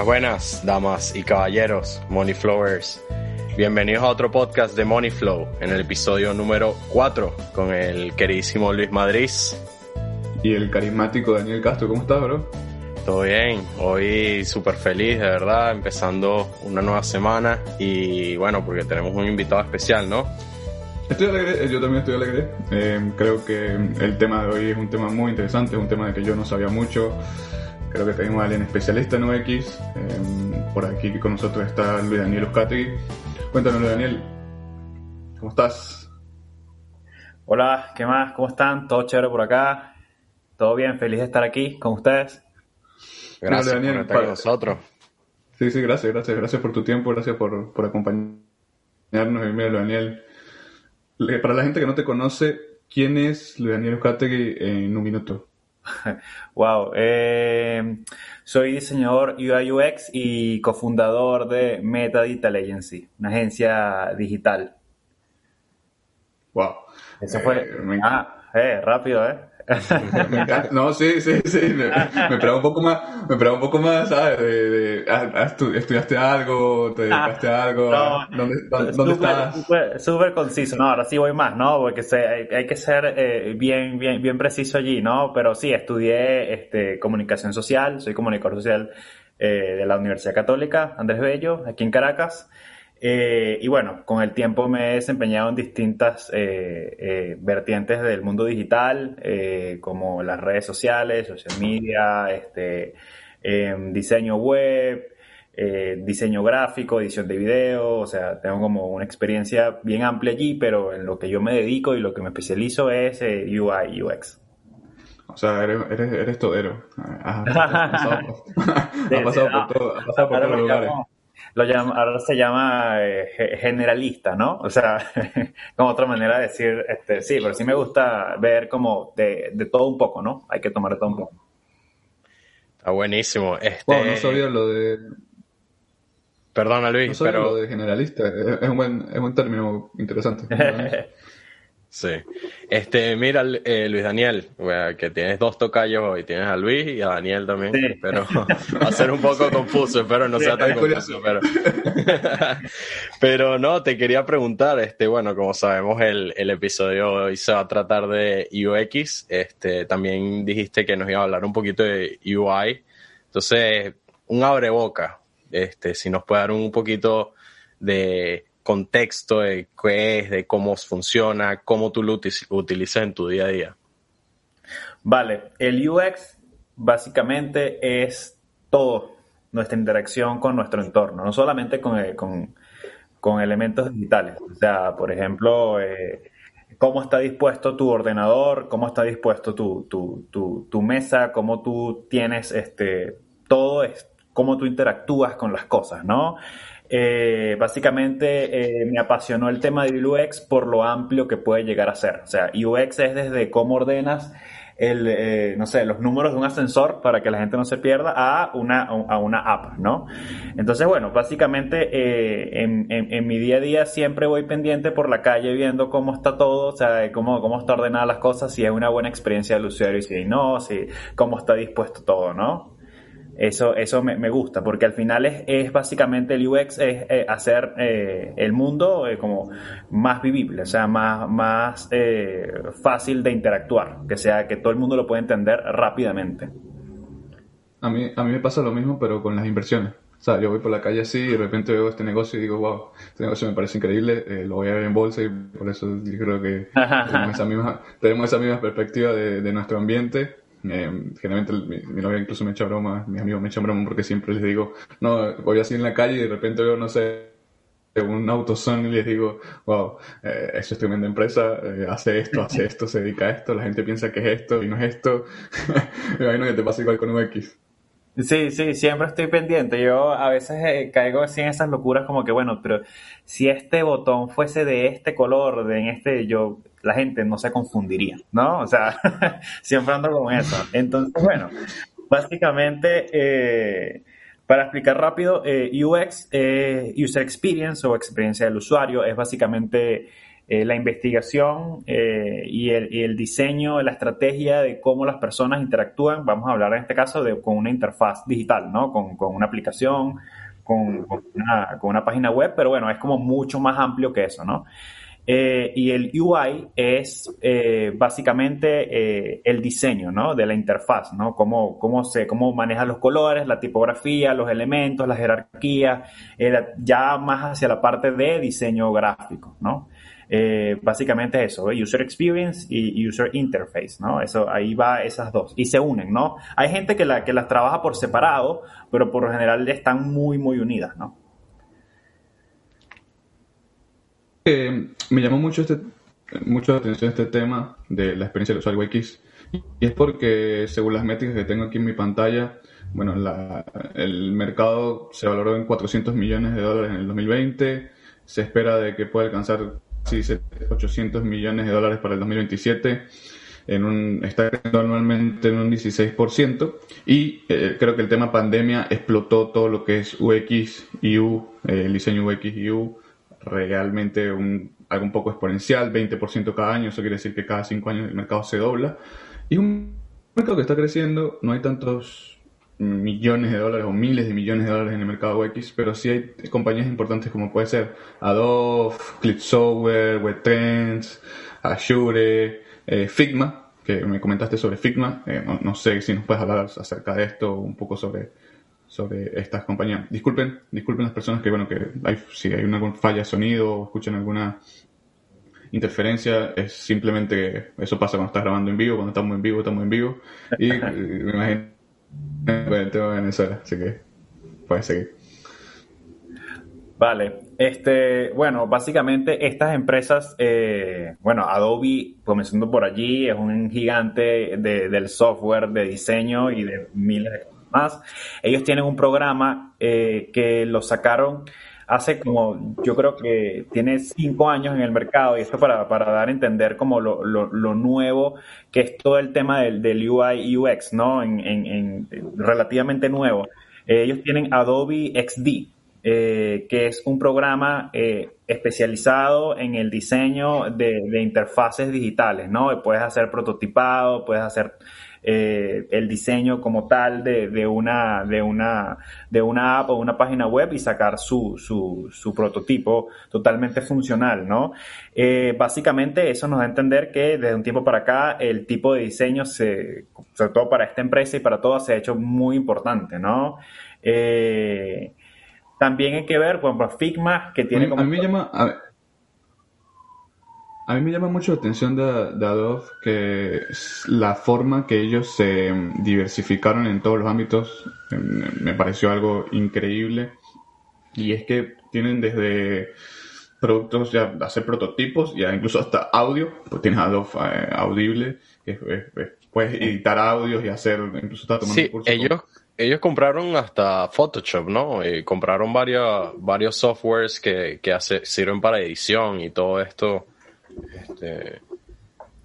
Buenas, buenas, damas y caballeros, Money Flowers. Bienvenidos a otro podcast de Money Flow, en el episodio número 4, con el queridísimo Luis Madrid. Y el carismático Daniel Castro, ¿cómo estás, bro? Todo bien, hoy súper feliz, de verdad, empezando una nueva semana y bueno, porque tenemos un invitado especial, ¿no? Estoy alegre, yo también estoy alegre. Eh, creo que el tema de hoy es un tema muy interesante, es un tema de que yo no sabía mucho. Creo que tenemos a alguien especialista en UX. Eh, por aquí con nosotros está Luis Daniel Uzcategui. Cuéntanos, Luis Daniel, ¿cómo estás? Hola, ¿qué más? ¿Cómo están? ¿Todo chévere por acá? ¿Todo bien? Feliz de estar aquí con ustedes. Gracias Daniel, por estar con nosotros. Sí, sí, gracias, gracias. Gracias por tu tiempo, gracias por, por acompañarnos. Y mira, Daniel, para la gente que no te conoce, ¿quién es Luis Daniel Uzcategui en un minuto? Wow, eh, soy diseñador UI UX y cofundador de Meta Digital Agency, una agencia digital. Wow. Eso fue. Eh, ah, eh, rápido, ¿eh? No, sí, sí, sí. Me, me un poco más, me un poco más, ¿sabes? De, ¿Estudiaste algo? ¿Te dedicaste a algo? ¿Dónde, dónde, estás? Súper conciso, no, ahora sí voy más, ¿no? Porque se, hay, que ser eh, bien, bien, bien preciso allí, ¿no? Pero sí, estudié este, comunicación social, soy comunicador social eh, de la Universidad Católica, Andrés Bello, aquí en Caracas. Eh, y bueno, con el tiempo me he desempeñado en distintas eh, eh, vertientes del mundo digital, como las redes sociales, social media, este, em, diseño web, diseño gráfico, edición de video, o sea, tengo como una experiencia bien amplia allí, pero en lo que yo me dedico y lo que me especializo es UI, UX. O sea, eres, eres, eres todero. Has, pasado, por, todo, has pasado por todos los lugares lo ahora se llama eh, generalista, ¿no? O sea, como otra manera de decir, este, sí, pero sí me gusta ver como de, todo un poco, ¿no? Hay que tomar de todo un poco. Está buenísimo. Este... Bueno, no sabía lo de... Perdona, Luis, no sabía pero... lo de generalista. Es un buen, es un término interesante. Sí. Este, mira, eh, Luis Daniel, que tienes dos tocayos y tienes a Luis y a Daniel también, pero va a ser un poco confuso, espero no sea tan confuso, pero... pero no, te quería preguntar, este, bueno, como sabemos, el, el episodio hoy se va a tratar de UX, este, también dijiste que nos iba a hablar un poquito de UI, entonces, un abre boca, este, si nos puede dar un poquito de contexto de qué es, de cómo funciona, cómo tú lo utilizas en tu día a día. Vale, el UX básicamente es todo nuestra interacción con nuestro entorno, no solamente con, eh, con, elementos digitales. O sea, por ejemplo, eh, cómo está dispuesto tu ordenador, cómo está dispuesto tu, tu, tu, mesa, cómo tú tienes este, todo, es, cómo tú interactúas con las cosas, ¿no? Eh, básicamente eh, me apasionó el tema de UX por lo amplio que puede llegar a ser. O sea, UX es desde cómo ordenas el, eh, no sé, los números de un ascensor para que la gente no se pierda a una, a una app, ¿no? Entonces, bueno, básicamente en, en, mi día a día siempre voy pendiente por la calle viendo cómo está todo, o sea, cómo, cómo está ordenada las cosas, si es una buena experiencia del usuario y si no, si cómo está dispuesto todo, ¿no? Eso, eso me, gusta, porque al final es, es, básicamente el UX, es eh, hacer eh, el mundo eh, como más vivible, o sea, más, más fácil de interactuar, que sea que todo el mundo lo pueda entender rápidamente. A mí, a mí me pasa lo mismo, pero con las inversiones. O sea, yo voy por la calle así y de repente veo este negocio y digo, wow, este negocio me parece increíble, lo voy a ver en bolsa y por eso yo creo que tenemos esa misma, tenemos esa misma perspectiva de, de nuestro ambiente eh, generalmente mi, novia incluso me echa broma, mis amigos me echan broma porque siempre les digo, no, voy así en la calle y de repente veo, no sé, un autoson y les digo, wow, eh, eso es tremenda empresa, eh, hace esto, hace esto, se dedica a esto, la gente piensa que es esto y no es esto. me imagino que te pasa igual con UX. Sí, sí, siempre estoy pendiente. Yo a veces eh, caigo así en esas locuras como que, bueno, pero si este botón fuese de este color, de en este, yo, la gente no se confundiría, ¿no? O sea, siempre ando con eso. Entonces, bueno, básicamente, eh, para explicar rápido, eh, UX, User Experience o experiencia del usuario, es básicamente eh, la investigación eh, y, el, diseño, la estrategia de cómo las personas interactúan. Vamos a hablar en este caso de con una interfaz digital, ¿no? Con, una aplicación, con, una, con, una, página web, pero bueno, es como mucho más amplio que eso, ¿no? Eh, y el UI es eh, básicamente eh, el diseño ¿no? de la interfaz, ¿no? Cómo, cómo, se, cómo maneja los colores, la tipografía, los elementos, la jerarquía, ya más hacia la parte de diseño gráfico, ¿no? básicamente eso, User Experience y User Interface, ¿no? Eso, ahí va esas dos. Y se unen, ¿no? Hay gente que, la, que las trabaja por separado, pero por lo general están muy, muy unidas, ¿no? Me llamó mucho este mucho la atención este tema de la experiencia del usuario X y es porque según las métricas que tengo aquí en mi pantalla, bueno, el mercado se valoró en 400 millones de dólares en el 2020, se espera de que pueda alcanzar 800 millones de dólares para el 2027, en un, está creciendo anualmente en un 16%, y eh, creo que el tema pandemia explotó todo lo que es UX, U eh, el diseño UX, U realmente un, algo un poco exponencial, 20% cada año, eso quiere decir que cada 5 años el mercado se dobla. Y un mercado que está creciendo, no hay tantos millones de dólares o miles de millones de dólares en el mercado UX, pero sí hay compañías importantes como puede ser Adobe, ClipSoftware, WebTrends, Azure, eh, Figma, que me comentaste sobre Figma, eh, no, no, sé si nos puedes hablar acerca de esto, un poco sobre sobre estas compañías. Disculpen, disculpen las personas que, bueno, que hay, si hay una falla de sonido o escuchan alguna interferencia, es simplemente eso pasa cuando estás grabando en vivo, cuando estamos en vivo, estamos en vivo. Y me imagino el tema de Venezuela, así que puedes seguir. Vale, este, bueno, básicamente estas empresas, eh, bueno, Adobe, comenzando por allí, es un gigante de, del software, de diseño y de miles de más. Ellos tienen un programa eh, que lo sacaron hace como, yo creo que tiene cinco años en el mercado, y esto para, para dar a entender como lo, lo, nuevo que es todo el tema del, del UI UX, ¿no? En, en, relativamente nuevo. Eh, ellos tienen Adobe XD, eh, que es un programa especializado en el diseño de, de, interfaces digitales, ¿no? Puedes hacer prototipado, puedes hacer eh, el diseño como tal de, una, de, una, de una app o una página web y sacar su, su, prototipo totalmente funcional, ¿no? Eh, básicamente eso nos da a entender que desde un tiempo para acá el tipo de diseño, se, sobre todo para esta empresa y para todas, se ha hecho muy importante, ¿no? Eh, también hay que ver, por ejemplo, Figma, que tiene como... A mí me llama... A mí me llama mucho la atención de, Adobe que la forma que ellos se diversificaron en todos los ámbitos me pareció algo increíble. Y es que tienen desde productos, ya hacer prototipos, ya incluso hasta audio, pues tienes Adobe eh, Audible, que puedes editar audios y hacer, incluso está tomando sí, ellos, ellos compraron hasta Photoshop, ¿no? Y compraron varios, varios softwares que, que sirven para edición y todo esto este,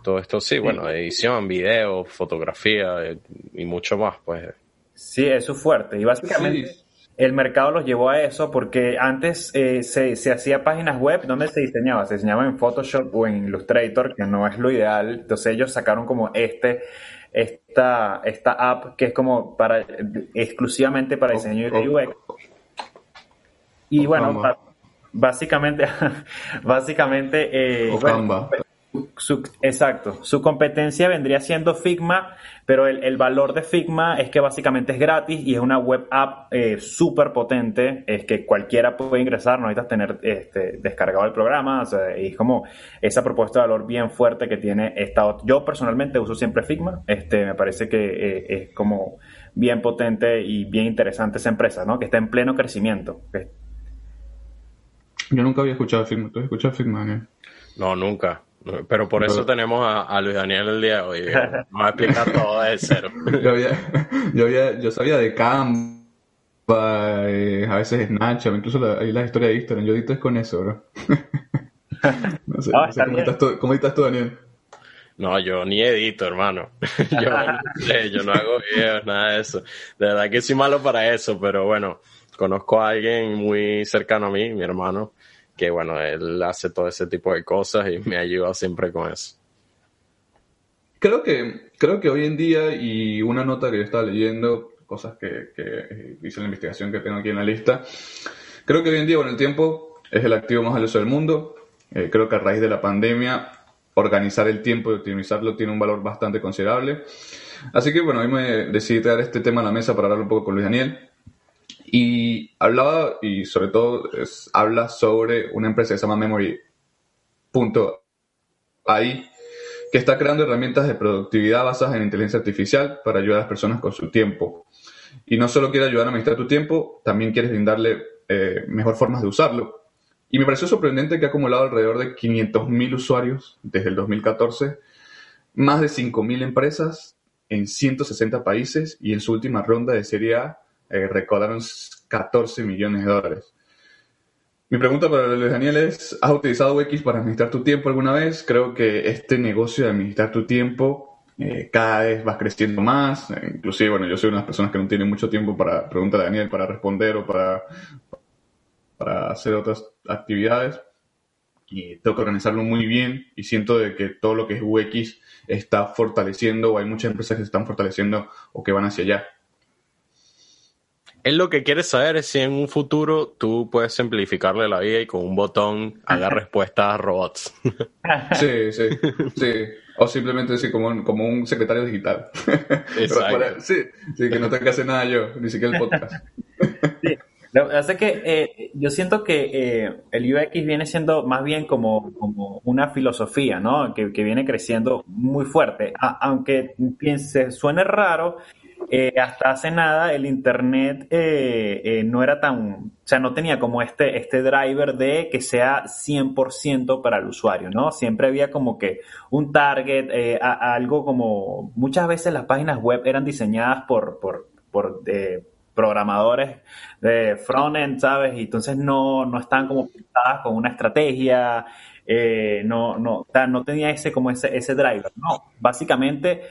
todo esto sí, bueno, edición, video, fotografía eh, y mucho más, pues. Sí, eso es fuerte. Y básicamente el mercado los llevó a eso porque antes eh, se, se hacía páginas web donde se diseñaba, se diseñaba en Photoshop o en Illustrator, que no es lo ideal. Entonces ellos sacaron como este, esta, esta app que es como para exclusivamente para diseño de UX. Y bueno, básicamente, básicamente, eh, su, exacto, su competencia vendría siendo Figma, pero el, valor de Figma es que básicamente es gratis y es una web app eh, súper potente, es que cualquiera puede ingresar, no necesitas tener este, descargado el programa, o sea, y es como esa propuesta de valor bien fuerte que tiene esta. Yo personalmente uso siempre Figma, este, me parece que eh, es como bien potente y bien interesante esa empresa, ¿no? Que está en pleno crecimiento. Yo nunca había escuchado Figma. ¿Tú has escuchado Figma, Daniel? No, nunca. Pero por eso tenemos a, Luis Daniel el día de hoy. Vamos a explicar todo de cero. yo, había, yo, sabía de Canva, eh, a veces Snapchat, incluso la, hay la historia de Instagram. Yo edito es con eso, bro. no sé, ¿cómo, estás tú, ¿cómo, estás tú, Daniel? No, yo ni edito, hermano. yo, yo no hago videos, nada de eso. De verdad que soy malo para eso, pero bueno conozco a alguien muy cercano a mí, mi hermano, que bueno, él hace todo ese tipo de cosas y me ayuda siempre con eso. Creo que, creo que hoy en día, y una nota que yo estaba leyendo, cosas que, que hice en la investigación que tengo aquí en la lista, creo que hoy en día, con el tiempo, es el activo más valioso del mundo. Eh, creo que a raíz de la pandemia, organizar el tiempo y optimizarlo tiene un valor bastante considerable. Así que bueno, hoy me decidí traer este tema a la mesa para hablar un poco con Luis Daniel. Y hablaba, y sobre todo habla sobre una empresa que se llama Memory.ai, que está creando herramientas de productividad basadas en inteligencia artificial para ayudar a las personas con su tiempo. Y no solo quiere ayudar a administrar tu tiempo, también quieres brindarle eh, mejor formas de usarlo. Y me pareció sorprendente que ha acumulado alrededor de 500.000 usuarios desde el 2014, más de 5.000 empresas en 160 países y en su última ronda de Serie A eh, recaudaron 14 millones de dólares. Mi pregunta para Daniel es, ¿has utilizado UX para administrar tu tiempo alguna vez? Creo que este negocio de administrar tu tiempo eh, cada vez va creciendo más. inclusive, bueno, yo soy una de las personas que no tiene mucho tiempo para preguntar a Daniel, para responder o para, para hacer otras actividades. Y tengo que organizarlo muy bien y siento de que todo lo que es UX está fortaleciendo o hay muchas empresas que se están fortaleciendo o que van hacia allá. Él lo que quiere saber es si en un futuro tú puedes simplificarle la vida y con un botón haga respuestas a robots. Sí, sí, sí. O simplemente decir como un, como un secretario digital. Exacto. sí, sí, que no tenga que hacer nada yo, ni siquiera el podcast. Sí. Lo que es que eh, yo siento que eh, el UX viene siendo más bien como, como una filosofía, ¿no? Que, que viene creciendo muy fuerte. aunque piense, suene raro, eh, hasta hace nada el Internet eh, eh, no era tan, o sea, no tenía como este, este driver de que sea 100% para el usuario, ¿no? Siempre había como que un target, algo como, muchas veces las páginas web eran diseñadas por, por, por programadores de frontend, ¿sabes? Y entonces no, no estaban como pintadas con una estrategia, no, no, no tenía ese como ese, ese driver, no, básicamente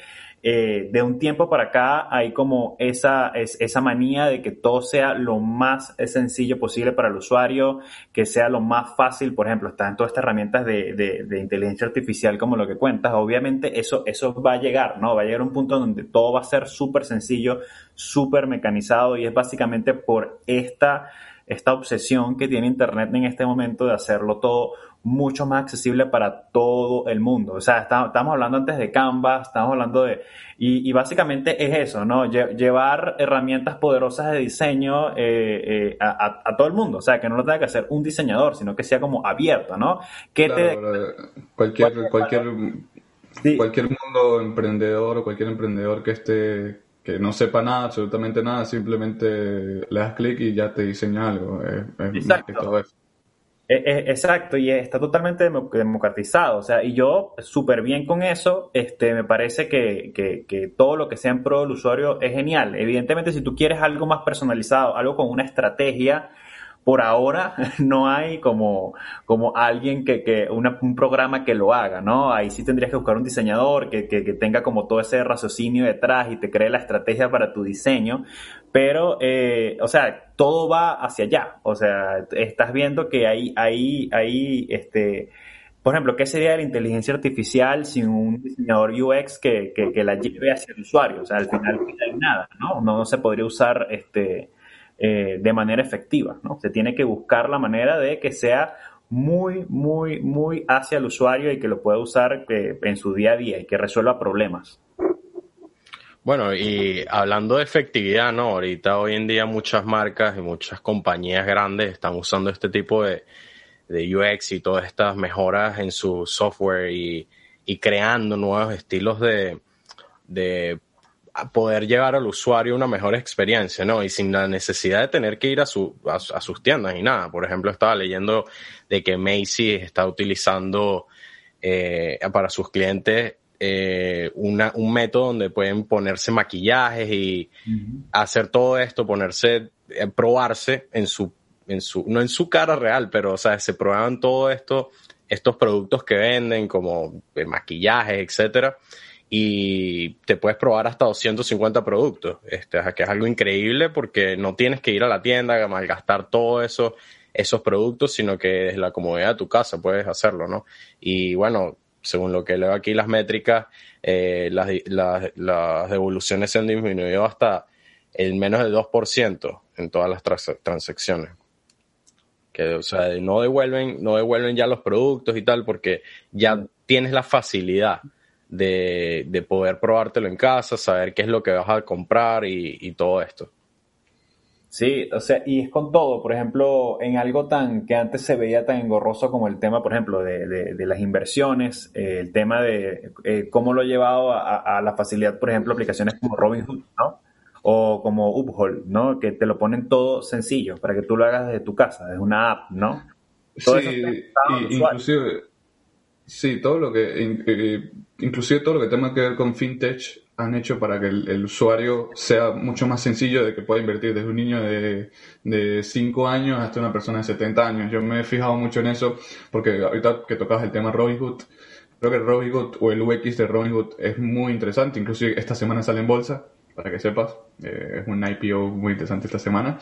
eh, de un tiempo para acá hay como esa, esa manía de que todo sea lo más sencillo posible para el usuario, que sea lo más fácil, por ejemplo, están todas estas herramientas de, de, inteligencia artificial como lo que cuentas, obviamente eso, eso va a llegar, ¿no? Va a llegar a un punto donde todo va a ser súper sencillo, súper mecanizado y es básicamente por esta, esta obsesión que tiene Internet en este momento de hacerlo todo mucho más accesible para todo el mundo. O sea, estamos hablando antes de Canva, estamos hablando de... Y, básicamente es eso, ¿no? llevar herramientas poderosas de diseño eh, eh, a, todo el mundo. O sea, que no lo tenga que hacer un diseñador, sino que sea como abierto, ¿no? Que te... Cualquier, cualquier, cualquier mundo emprendedor o cualquier emprendedor que esté que no sepa nada, absolutamente nada, simplemente le das clic y ya te diseña algo. Es, todo eso. E, e, exacto, y está totalmente democratizado. O sea, y yo súper bien con eso, este, me parece que, que, que, todo lo que sea en pro del usuario es genial. Evidentemente, si tú quieres algo más personalizado, algo con una estrategia, por ahora no hay como, como alguien que, que un programa que lo haga, ¿no? Ahí sí tendrías que buscar un diseñador que, que, tenga como todo ese raciocinio detrás y te cree la estrategia para tu diseño, pero, eh, o sea, todo va hacia allá, o sea, estás viendo que hay, hay, hay, este, por ejemplo, ¿qué sería la inteligencia artificial sin un diseñador UX que, que, la lleve hacia el usuario? O sea, al final no hay nada, ¿no? No, no se podría usar este, eh, de manera efectiva. ¿no? Se tiene que buscar la manera de que sea muy, muy, muy hacia el usuario y que lo pueda usar eh, en su día a día y que resuelva problemas. Bueno, y hablando de efectividad, ¿no? Ahorita hoy en día muchas marcas y muchas compañías grandes están usando este tipo de, UX y todas estas mejoras en su software y, y creando nuevos estilos de, de poder llevar al usuario una mejor experiencia, ¿no? Y sin la necesidad de tener que ir a, su, a, sus tiendas y nada. Por ejemplo, estaba leyendo de que Macy's está utilizando eh, para sus clientes eh, una, un método donde pueden ponerse maquillajes y hacer todo esto, ponerse, eh, probarse en su, en su, no en su cara real, pero, o sea, se prueban todo esto, estos productos que venden como maquillajes, etcétera y te puedes probar hasta 250 productos, este, que es algo increíble porque no tienes que ir a la tienda, a malgastar todo eso esos productos, sino que desde la comodidad de tu casa puedes hacerlo, ¿no? Y bueno, según lo que leo aquí las métricas, eh, las, las, devoluciones se han disminuido hasta el menos del 2% en todas las transacciones. Que, o sea, no devuelven, no devuelven ya los productos y tal, porque ya tienes la facilidad de, de poder probártelo en casa, saber qué es lo que vas a comprar y, y todo esto. Sí, o sea, y es con todo, por ejemplo, en algo tan que antes se veía tan engorroso como el tema, por ejemplo, de, de, las inversiones, eh, el tema de eh, cómo lo he llevado a, la facilidad, por ejemplo, aplicaciones como Robinhood, ¿no? O como Uphold, ¿no? Que te lo ponen todo sencillo para que tú lo hagas desde tu casa, desde una app, ¿no? sí, inclusive, sí, todo lo que, eh, inclusive todo lo que tenga que ver con fintech han hecho para que el, usuario sea mucho más sencillo de que pueda invertir desde un niño de, de 5 años hasta una persona de 70 años. Yo me he fijado mucho en eso porque ahorita que tocabas el tema Robinhood, creo que Robinhood o el UX de Robinhood es muy interesante. Inclusive esta semana sale en bolsa, para que sepas. Eh, es un IPO muy interesante esta semana.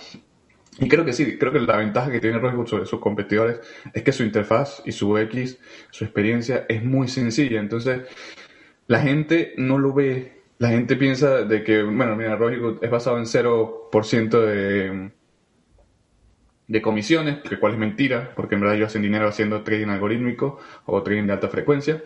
Y creo que sí, creo que la ventaja que tiene Robinhood sobre sus competidores es que su interfaz y su UX, su experiencia es muy sencilla. Entonces, la gente no lo ve la gente piensa de que, bueno, mira, Robinhood es basado en 0% de, de comisiones, que cual es mentira, porque en verdad ellos hacen dinero haciendo trading algorítmico o trading de alta frecuencia.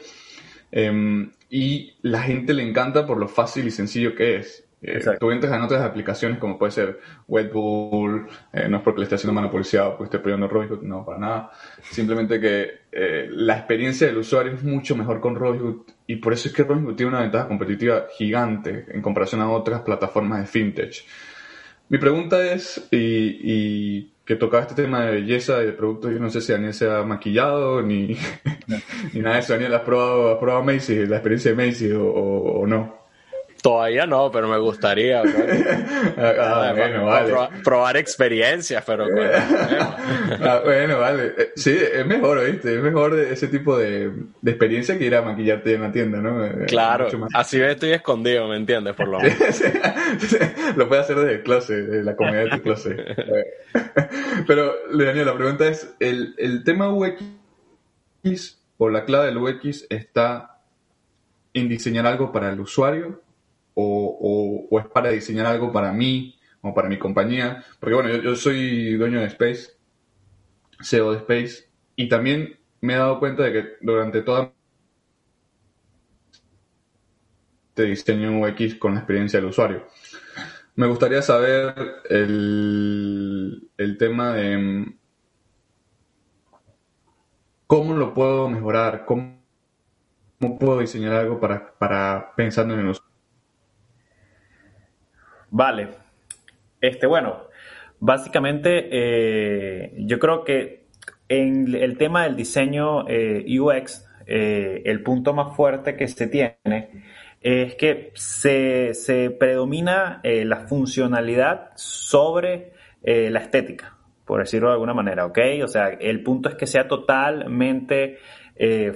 Em, y la gente le encanta por lo fácil y sencillo que es. Eh, tú entras en otras aplicaciones como puede ser Bull, eh, no es porque le esté haciendo mano policial o porque esté peleando Robinhood, no, para nada. Simplemente que eh, la experiencia del usuario es mucho mejor con Robinhood y por eso es que Robinhood tiene una ventaja competitiva gigante en comparación a otras plataformas de fintech. Mi pregunta es, y, que tocaba este tema de belleza y de productos, yo no sé si Daniel se ha maquillado ni, ni nada de eso. Daniel, ¿has probado, has probado Macy, la experiencia de Macy o no? Todavía no, pero me gustaría. Ah, bueno, vale. probar, experiencias, pero ah, bueno, vale. Eh, sí, es mejor, ¿viste? Es mejor ese tipo de, experiencia que ir a maquillarte en la tienda, ¿no? Eh, claro, así estoy escondido, ¿me entiendes? Por lo menos. lo puedes hacer desde el closet, de la comunidad de tu closet. pero, Daniel, la pregunta es, ¿el, el tema UX o la clave del UX está en diseñar algo para el usuario o, o, es para diseñar algo para mí o para mi compañía. Porque bueno, yo, soy dueño de Space, CEO de Space, y también me he dado cuenta de que durante toda te diseño UX con la experiencia del usuario. Me gustaría saber el, el tema de cómo lo puedo mejorar, cómo, cómo puedo diseñar algo para, para pensando en el usuario. Vale. Este, bueno, básicamente eh, yo creo que en el tema del diseño eh, UX, eh, el punto más fuerte que se tiene es que se, predomina la funcionalidad sobre la estética, por decirlo de alguna manera, ¿ok? O sea, el punto es que sea totalmente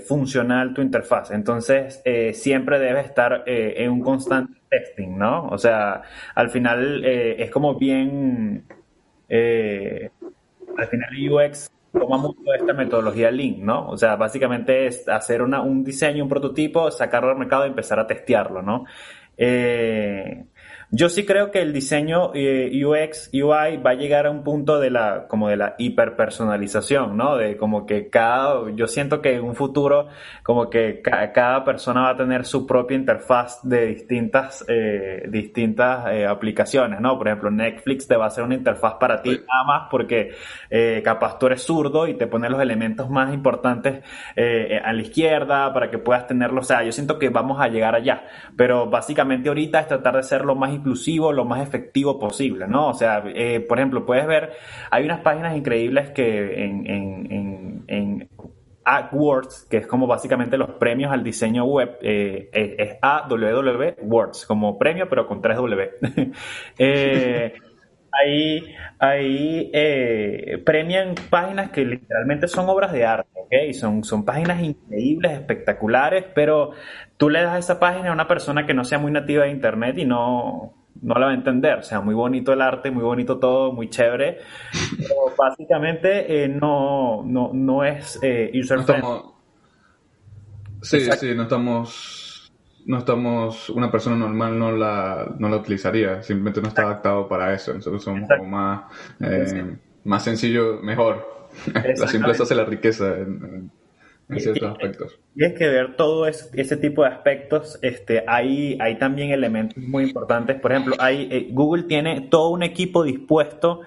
funcional tu interfaz. Entonces, siempre debe estar en un constante testing, ¿no? O sea, al final eh, es como bien, eh, al final UX toma mucho esta metodología Lean, ¿no? O sea, básicamente es hacer una, un diseño, un prototipo, sacarlo al mercado y empezar a testearlo, ¿no? Eh, yo sí creo que el diseño eh, UX, UI va a llegar a un punto de la, como de la hiperpersonalización, ¿no? De como que cada, yo siento que en un futuro, como que cada persona va a tener su propia interfaz de distintas, eh, distintas eh, aplicaciones, ¿no? Por ejemplo, Netflix te va a hacer una interfaz para ti nada más porque capaz tú eres zurdo y te pone los elementos más importantes a la izquierda para que puedas tenerlo. O sea, yo siento que vamos a llegar allá, pero básicamente ahorita es tratar de ser lo más inclusivo, lo más efectivo posible, ¿no? O sea, eh, por ejemplo, puedes ver, hay unas páginas increíbles que en, en, en, AdWords, que es como básicamente los premios al diseño web, eh, es AWW Words, como premio, pero con 3W. eh, ahí, ahí eh, premian páginas que literalmente son obras de arte, ¿ok? Son, son páginas increíbles, espectaculares, pero tú le das esa página a una persona que no sea muy nativa de Internet y no, no la va a entender. O sea, muy bonito el arte, muy bonito todo, muy chévere. Pero básicamente eh, no, no, no es eh, user friendly. Sí, sí, no estamos, no estamos, una persona normal no la, no la utilizaría, simplemente no está adaptado para eso. Nosotros somos como más, eh, más sencillo, mejor. la simpleza hace la riqueza en, ciertos aspectos. Y es que ver todo ese tipo de aspectos, este, hay, hay también elementos muy importantes. Por ejemplo, hay, eh, Google tiene todo un equipo dispuesto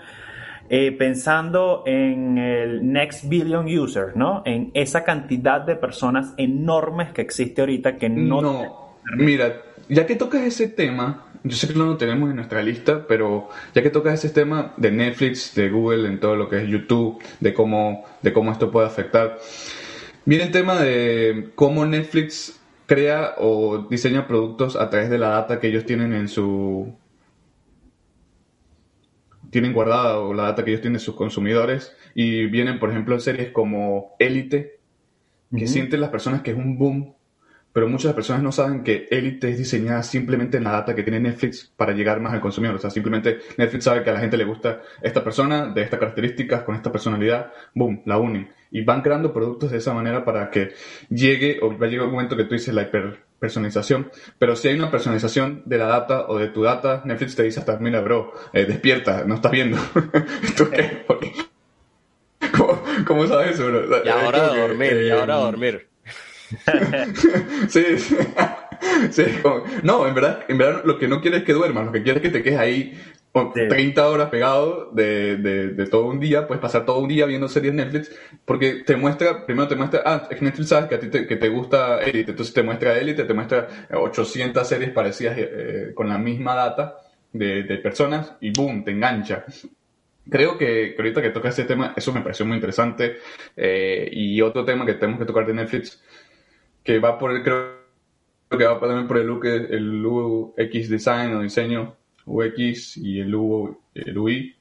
eh, pensando en el next billion user, ¿no? En esa cantidad de personas enormes que existe ahorita que no... No, mira, ya que tocas ese tema, yo sé que no lo tenemos en nuestra lista, pero ya que tocas ese tema de Netflix, de Google, en todo lo que es YouTube, de cómo, de cómo esto puede afectar, viene el tema de cómo Netflix crea o diseña productos a través de la data que ellos tienen en su tienen guardada o la data que ellos tienen de sus consumidores. Y vienen, por ejemplo, en series como Elite, que sienten las personas que es un boom, pero muchas personas no saben que Elite es diseñada simplemente en la data que tiene Netflix para llegar más al consumidor. O sea, simplemente Netflix sabe que a la gente le gusta esta persona, de estas características, con esta personalidad, boom, la unen. Y van creando productos de esa manera para que llegue, o va a llegar un momento que tú dices la hiper personalización, pero si hay una personalización de la data o de tu data, Netflix te dice hasta, mira, bro, eh, despierta, no estás viendo. ¿Cómo, sabes eso, bro? y ahora a dormir, y ahora a dormir. sí, sí. no, en verdad, en verdad lo que no quieres es que duermas, lo que quieres es que te quedes ahí 30 horas pegado de, de, todo un día, puedes pasar todo un día viendo series Netflix, porque te muestra, primero te muestra, ah, es que Netflix sabes que a ti te, que te gusta Elite, entonces te muestra Elite, te muestra 800 series parecidas eh, con la misma data de, de, personas y boom, te engancha. Creo que, ahorita que toca ese tema, eso me pareció muy interesante. Eh, y otro tema que tenemos que tocar de Netflix, que va por el, creo que va también por el look, el UX design o diseño UX y el, UI,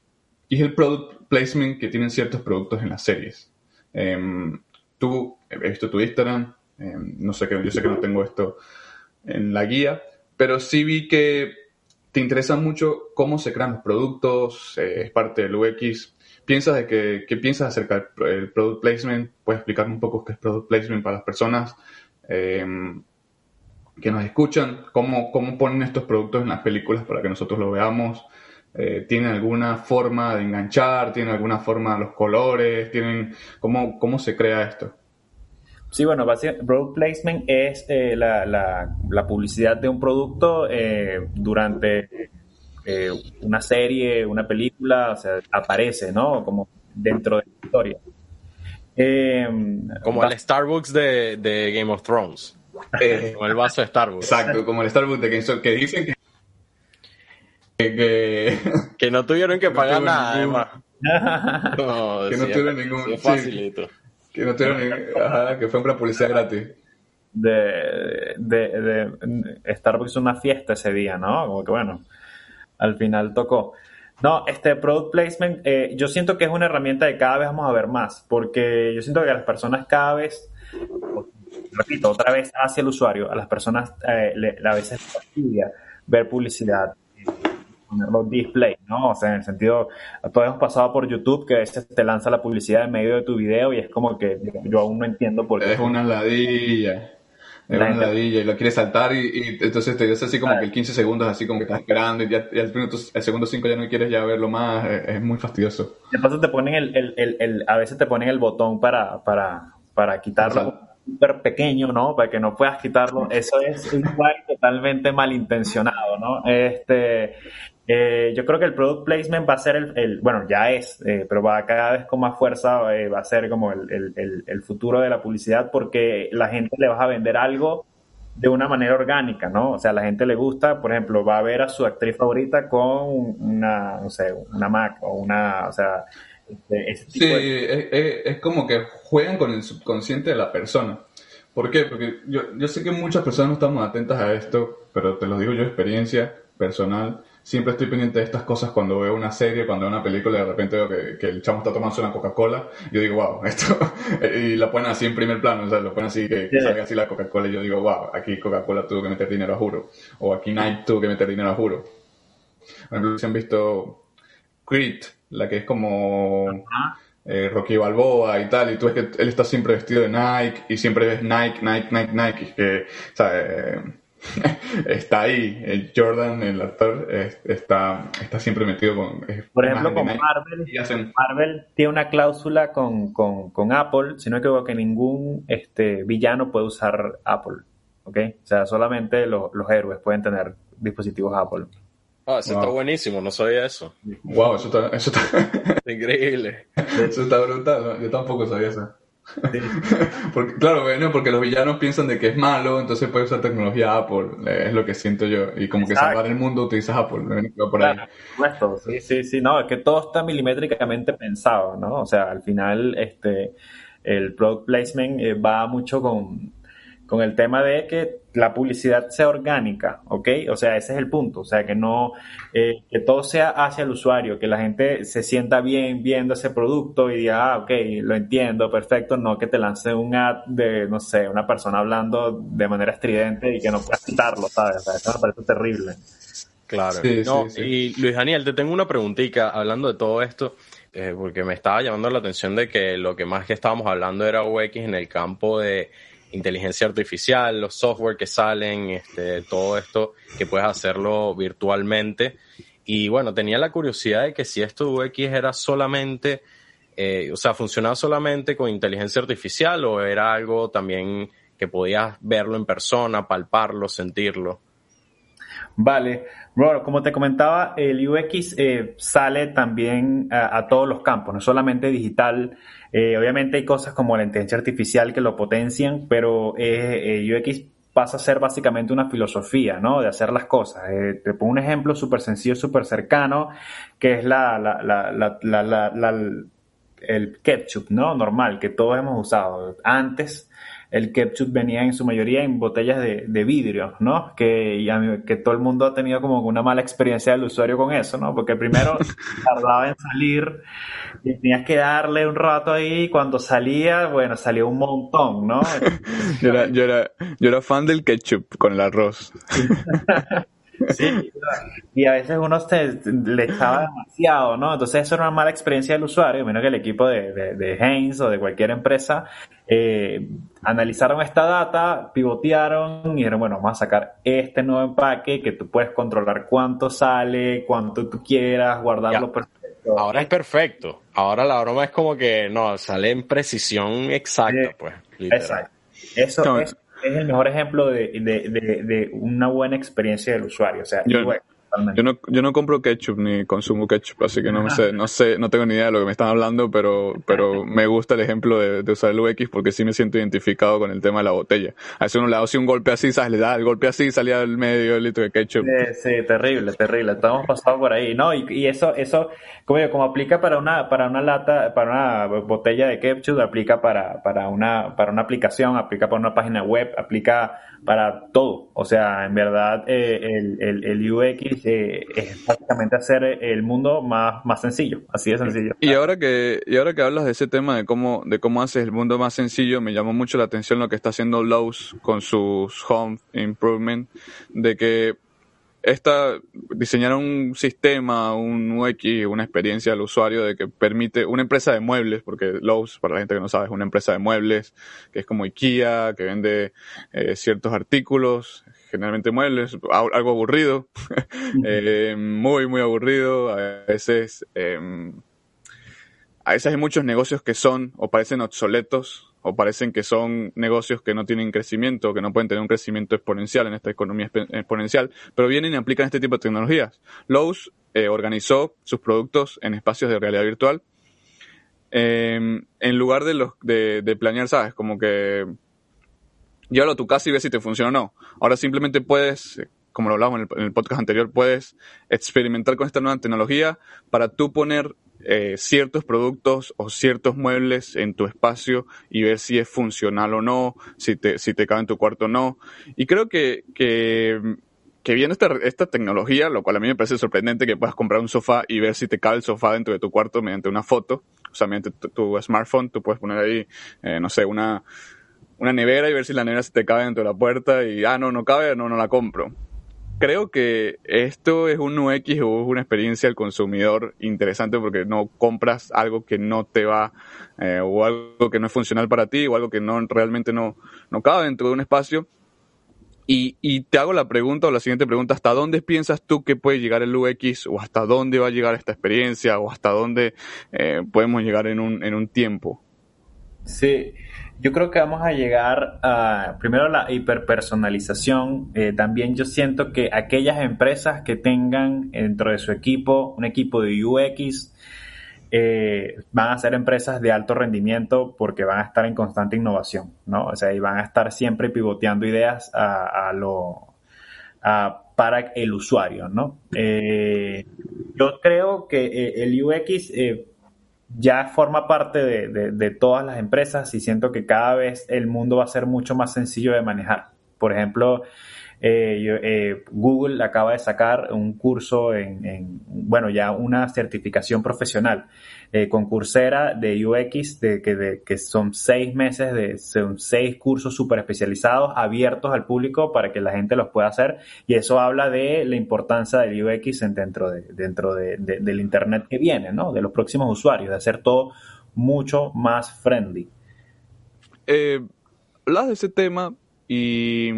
y es el product placement que tienen ciertos productos en las series. Em, tú, he visto tu Instagram, em, no sé que, yo sé que no tengo esto en la guía, pero sí vi que te interesa mucho cómo se crean los productos, eh, es parte del UX. ¿Piensas de que, ¿Qué piensas acerca del product placement? ¿Puedes explicarme un poco qué es product placement para las personas? Em, que nos escuchan, cómo, cómo ponen estos productos en las películas para que nosotros lo veamos. Eh, ¿Tienen alguna forma de enganchar? ¿Tienen alguna forma los colores? ¿Tienen cómo, cómo se crea esto? Sí, bueno, product placement es eh, la, la, publicidad de un producto eh, durante una serie, una película, o sea, aparece, ¿no? Como dentro de la historia. Como el Starbucks de, de Game of Thrones. Eh, como el vaso de Starbucks. Exacto, como el Starbucks de que, dicen que que, no tuvieron que pagar nada, además. que no tuvieron ningún. facilito. que no tuvieron ningún, que fue una publicidad gratis. De, de, de Starbucks una fiesta ese día, ¿no? Como que bueno, al final tocó. No, este product placement, eh, yo siento que es una herramienta que cada vez vamos a ver más, porque yo siento que las personas cada vez, repito, otra vez hacia el usuario, a las personas eh, a veces fastidia ver publicidad, ponerlo display, ¿no? O sea, en el sentido, todos hemos pasado por YouTube que a veces te lanza la publicidad en medio de tu video y es como que yo aún no entiendo por qué. Es una ladilla. Es una ladilla y lo quieres saltar y, entonces te ves así como que el 15 segundos así como que estás esperando y ya, el, segundo 5 ya no quieres ya verlo más, es, muy fastidioso. De paso te ponen el, el, el, a veces te ponen el botón para, para, para quitarlo súper pequeño, ¿no? Para que no puedas quitarlo. Eso es igual totalmente malintencionado, ¿no? Este, eh, yo creo que el product placement va a ser el, bueno, ya es, eh, pero va cada vez con más fuerza, eh, va a ser como el, el, el, futuro de la publicidad porque la gente le va a vender algo de una manera orgánica, ¿no? O sea, la gente le gusta, por ejemplo, va a ver a su actriz favorita con una, no sé, una Mac o una, o sea, este, sí, es, como que juegan con el subconsciente de la persona. ¿Por qué? Porque yo, yo sé que muchas personas no estamos atentas a esto, pero te lo digo yo, experiencia personal. Siempre estoy pendiente de estas cosas cuando veo una serie, cuando veo una película, de repente veo que, el chamo está tomando una Coca-Cola. Yo digo, wow, esto. y la ponen así en primer plano, o sea, lo ponen así, que, salga así la Coca-Cola. Y yo digo, wow, aquí Coca-Cola tuvo que meter dinero a juro. O aquí Nike tuvo que meter dinero a juro. Por ejemplo, si han visto Creed, la que es como eh, Rocky Balboa y tal, y tú ves que él está siempre vestido de Nike y siempre ves Nike, Nike, Nike, Nike, que, o sea, eh, está ahí, el Jordan, el actor, está, está siempre metido con... Por ejemplo, con Marvel, Marvel tiene una cláusula con, con, con Apple, si no equivoco, que ningún este, villano puede usar Apple, ¿ok? O sea, solamente los héroes pueden tener dispositivos Apple. Ah, eso está buenísimo, no sabía eso. Wow, eso está, eso está... increíble. Eso está brutal, yo tampoco sabía eso. porque, claro, bueno, porque los villanos piensan de que es malo, entonces puede usar tecnología Apple, es lo que siento yo. Y como que salvar el mundo utilizas Apple, por ahí. sí, sí, sí, no, es que todo está milimétricamente pensado, ¿no? O sea, al final, este, el product placement eh, va mucho con con el tema de que la publicidad sea orgánica, ¿ok? O sea, ese es el punto, o sea, que no, eh, que todo sea hacia el usuario, que la gente se sienta bien viendo ese producto y diga, ah, ok, lo entiendo, perfecto, no que te lance un ad de, no sé, una persona hablando de manera estridente y que no puedas quitarlo, ¿sabes? O sea, eso me parece terrible. Claro. Y Luis Daniel, te tengo una preguntita hablando de todo esto. Eh, porque me estaba llamando la atención de que lo que más que estábamos hablando era UX en el campo de inteligencia artificial, los software que salen, este, todo esto que puedes hacerlo virtualmente. Y bueno, tenía la curiosidad de que si esto UX era solamente, eh, o sea, funcionaba solamente con inteligencia artificial o era algo también que podías verlo en persona, palparlo, sentirlo. Vale, bueno, como te comentaba, el UX eh, sale también a, todos los campos, no solamente digital. Eh, obviamente hay cosas como la inteligencia artificial que lo potencian, pero eh, UX pasa a ser básicamente una filosofía, ¿no? De hacer las cosas. te pongo un ejemplo súper sencillo, súper cercano, que es la, el ketchup, ¿no? Normal, que todos hemos usado. Antes el ketchup venía en su mayoría en botellas de, vidrio, ¿no? Que, que todo el mundo ha tenido como una mala experiencia del usuario con eso, ¿no? Porque primero tardaba en salir y tenías que darle un rato ahí y cuando salía, bueno, salía un montón, ¿no? yo, era, yo, era, yo era fan del ketchup con el arroz. Sí, y a veces uno le echaba demasiado, ¿no? Entonces eso era una mala experiencia del usuario, menos que el equipo de, de, Heinz o de cualquier empresa eh, analizaron esta data, pivotearon y dijeron, bueno, vamos a sacar este nuevo empaque que tú puedes controlar cuánto sale, cuánto tú quieras, guardarlo perfecto. Ahora es perfecto. Ahora la broma es como que no, sale en precisión exacta, pues. Exacto. Eso, es es el mejor ejemplo de, de, de, una buena experiencia del usuario. O sea, yo no, yo no compro ketchup ni consumo ketchup, así que no sé, no sé, no tengo ni idea de lo que me están hablando, pero, pero me gusta el ejemplo de, usar el UX porque sí me siento identificado con el tema de la botella. A veces uno le da así un golpe así, ¿sabes? Le da el golpe así, salía del medio el litro de ketchup. Sí, terrible, terrible. Estamos pasados por ahí, ¿no? Y, y eso, eso, como yo, como aplica para una, para una lata, para una botella de ketchup, aplica para, para una, para una aplicación, aplica para una página web, aplica para todo. O sea, en verdad, eh, el, el, el, UX eh, es básicamente hacer el mundo más, más sencillo, así de sencillo. Y ahora que, y ahora que hablas de ese tema de cómo, de cómo haces el mundo más sencillo, me llamó mucho la atención lo que está haciendo Lowe's con sus Home Improvement, de que esta, diseñaron un sistema, un UX, una experiencia al usuario de que permite una empresa de muebles, porque Lowe's, para la gente que no sabe, es una empresa de muebles, que es como IKEA, que vende eh, ciertos artículos, generalmente muebles, algo aburrido, eh, muy, muy aburrido, a veces, em, a veces hay muchos negocios que son o parecen obsoletos, o parecen que son negocios que no tienen crecimiento, que no pueden tener un crecimiento exponencial en esta economía exponencial, pero vienen y aplican este tipo de tecnologías. Lowe's eh, organizó sus productos en espacios de realidad virtual. Em, en lugar de, los, de, planear, ¿sabes? Como que llévalo a tu casa y ve si te funciona o no. Ahora simplemente puedes, como lo hablábamos en el, podcast anterior, puedes experimentar con esta nueva tecnología para tú poner eh, ciertos productos o ciertos muebles en tu espacio y ver si es funcional o no, si te, si te cabe en tu cuarto o no. Y creo que, que, que viendo esta, esta tecnología, lo cual a mí me parece sorprendente que puedas comprar un sofá y ver si te cabe el sofá dentro de tu cuarto mediante una foto, o sea, mediante tu, smartphone, tú puedes poner ahí, eh, no sé, una, una nevera y ver si la nevera se te cabe dentro de la puerta y, ah, no, no cabe, no, no la compro. creo que esto es un UX o es una experiencia al consumidor interesante porque no compras algo que no te va eh, o algo que no es funcional para ti o algo que no realmente no, no cabe dentro de un espacio. Y, y, te hago la pregunta o la siguiente pregunta, ¿hasta dónde piensas tú que puede llegar el UX o hasta dónde va a llegar esta experiencia o hasta dónde eh, podemos llegar en un, en un tiempo? Sí, yo creo que vamos a llegar a, primero, la hiperpersonalización. Eh, también yo siento que aquellas empresas que tengan dentro de su equipo un equipo de UX, eh, van a ser empresas de alto rendimiento porque van a estar en constante innovación, ¿no? O sea, y van a estar siempre pivoteando ideas a, lo, para el usuario, ¿no? Eh, yo creo que el UX ya forma parte de, todas las empresas y siento que cada vez el mundo va a ser mucho más sencillo de manejar. Por ejemplo, eh, eh, Google acaba de sacar un curso en, bueno, ya una certificación profesional eh, con de UX, de, que, que son seis meses, de, son seis cursos súper especializados, abiertos al público para que la gente los pueda hacer. Y eso habla de la importancia del UX dentro, de, dentro de, del Internet que viene, ¿no? De los próximos usuarios, de hacer todo mucho más friendly. hablas de ese tema y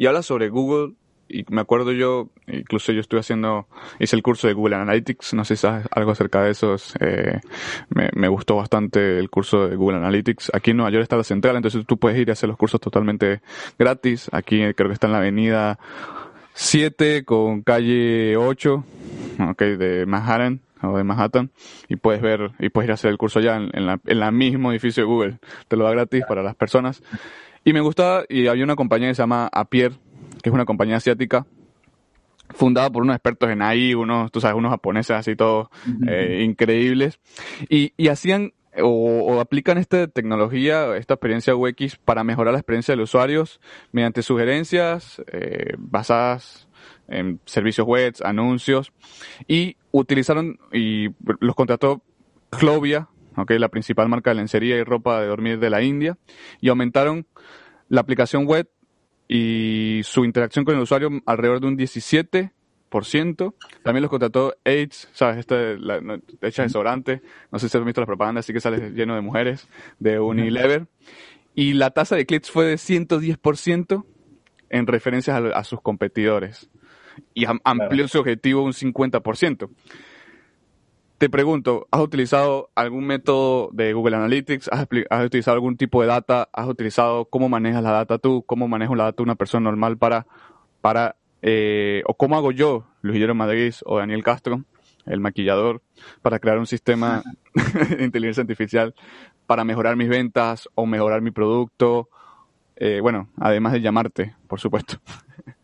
y habla sobre Google. Y me acuerdo yo, incluso yo estuve haciendo, hice el curso de Google Analytics, no sé si sabes algo acerca de eso, eh, me, gustó bastante el curso de Google Analytics. Aquí en Nueva York está la central, entonces tú puedes ir a hacer los cursos totalmente gratis. Aquí creo que está en la avenida 7 con calle 8, ok, de Manhattan o de Manhattan y puedes ver y puedes ir a hacer el curso allá en, en la, en la mismo edificio de Google. Te lo da gratis para las personas. Y me gustaba, y había una compañía que se llama Apier, que es una compañía asiática, fundada por unos expertos en AI, unos, tú sabes, unos japoneses así todos eh, increíbles, y, y hacían o, aplican esta tecnología, esta experiencia UX para mejorar la experiencia de los usuarios mediante sugerencias eh, basadas en servicios web, anuncios, y utilizaron y los contrató Clovia, okay, la principal marca de lencería y ropa de dormir de la India, y aumentaron la aplicación web y su interacción con el usuario alrededor de un 17%. También los contrató AIDS, ¿sabes? Este, la, hecha desodorante. No sé si has visto la propaganda, así que sale lleno de mujeres, de Unilever. Y la tasa de clics fue de 110% en referencias a, sus competidores. Y amplió su objetivo un 50%. Te pregunto, ¿has utilizado algún método de Google Analytics? ¿Has, utilizado algún tipo de data? ¿Has utilizado cómo manejas la data tú? ¿Cómo manejo la data una persona normal para, para eh, o cómo hago yo, Luis Guillermo Madrid o Daniel Castro, el maquillador, para crear un sistema de inteligencia artificial para mejorar mis ventas o mejorar mi producto? Eh, bueno, además de llamarte, por supuesto.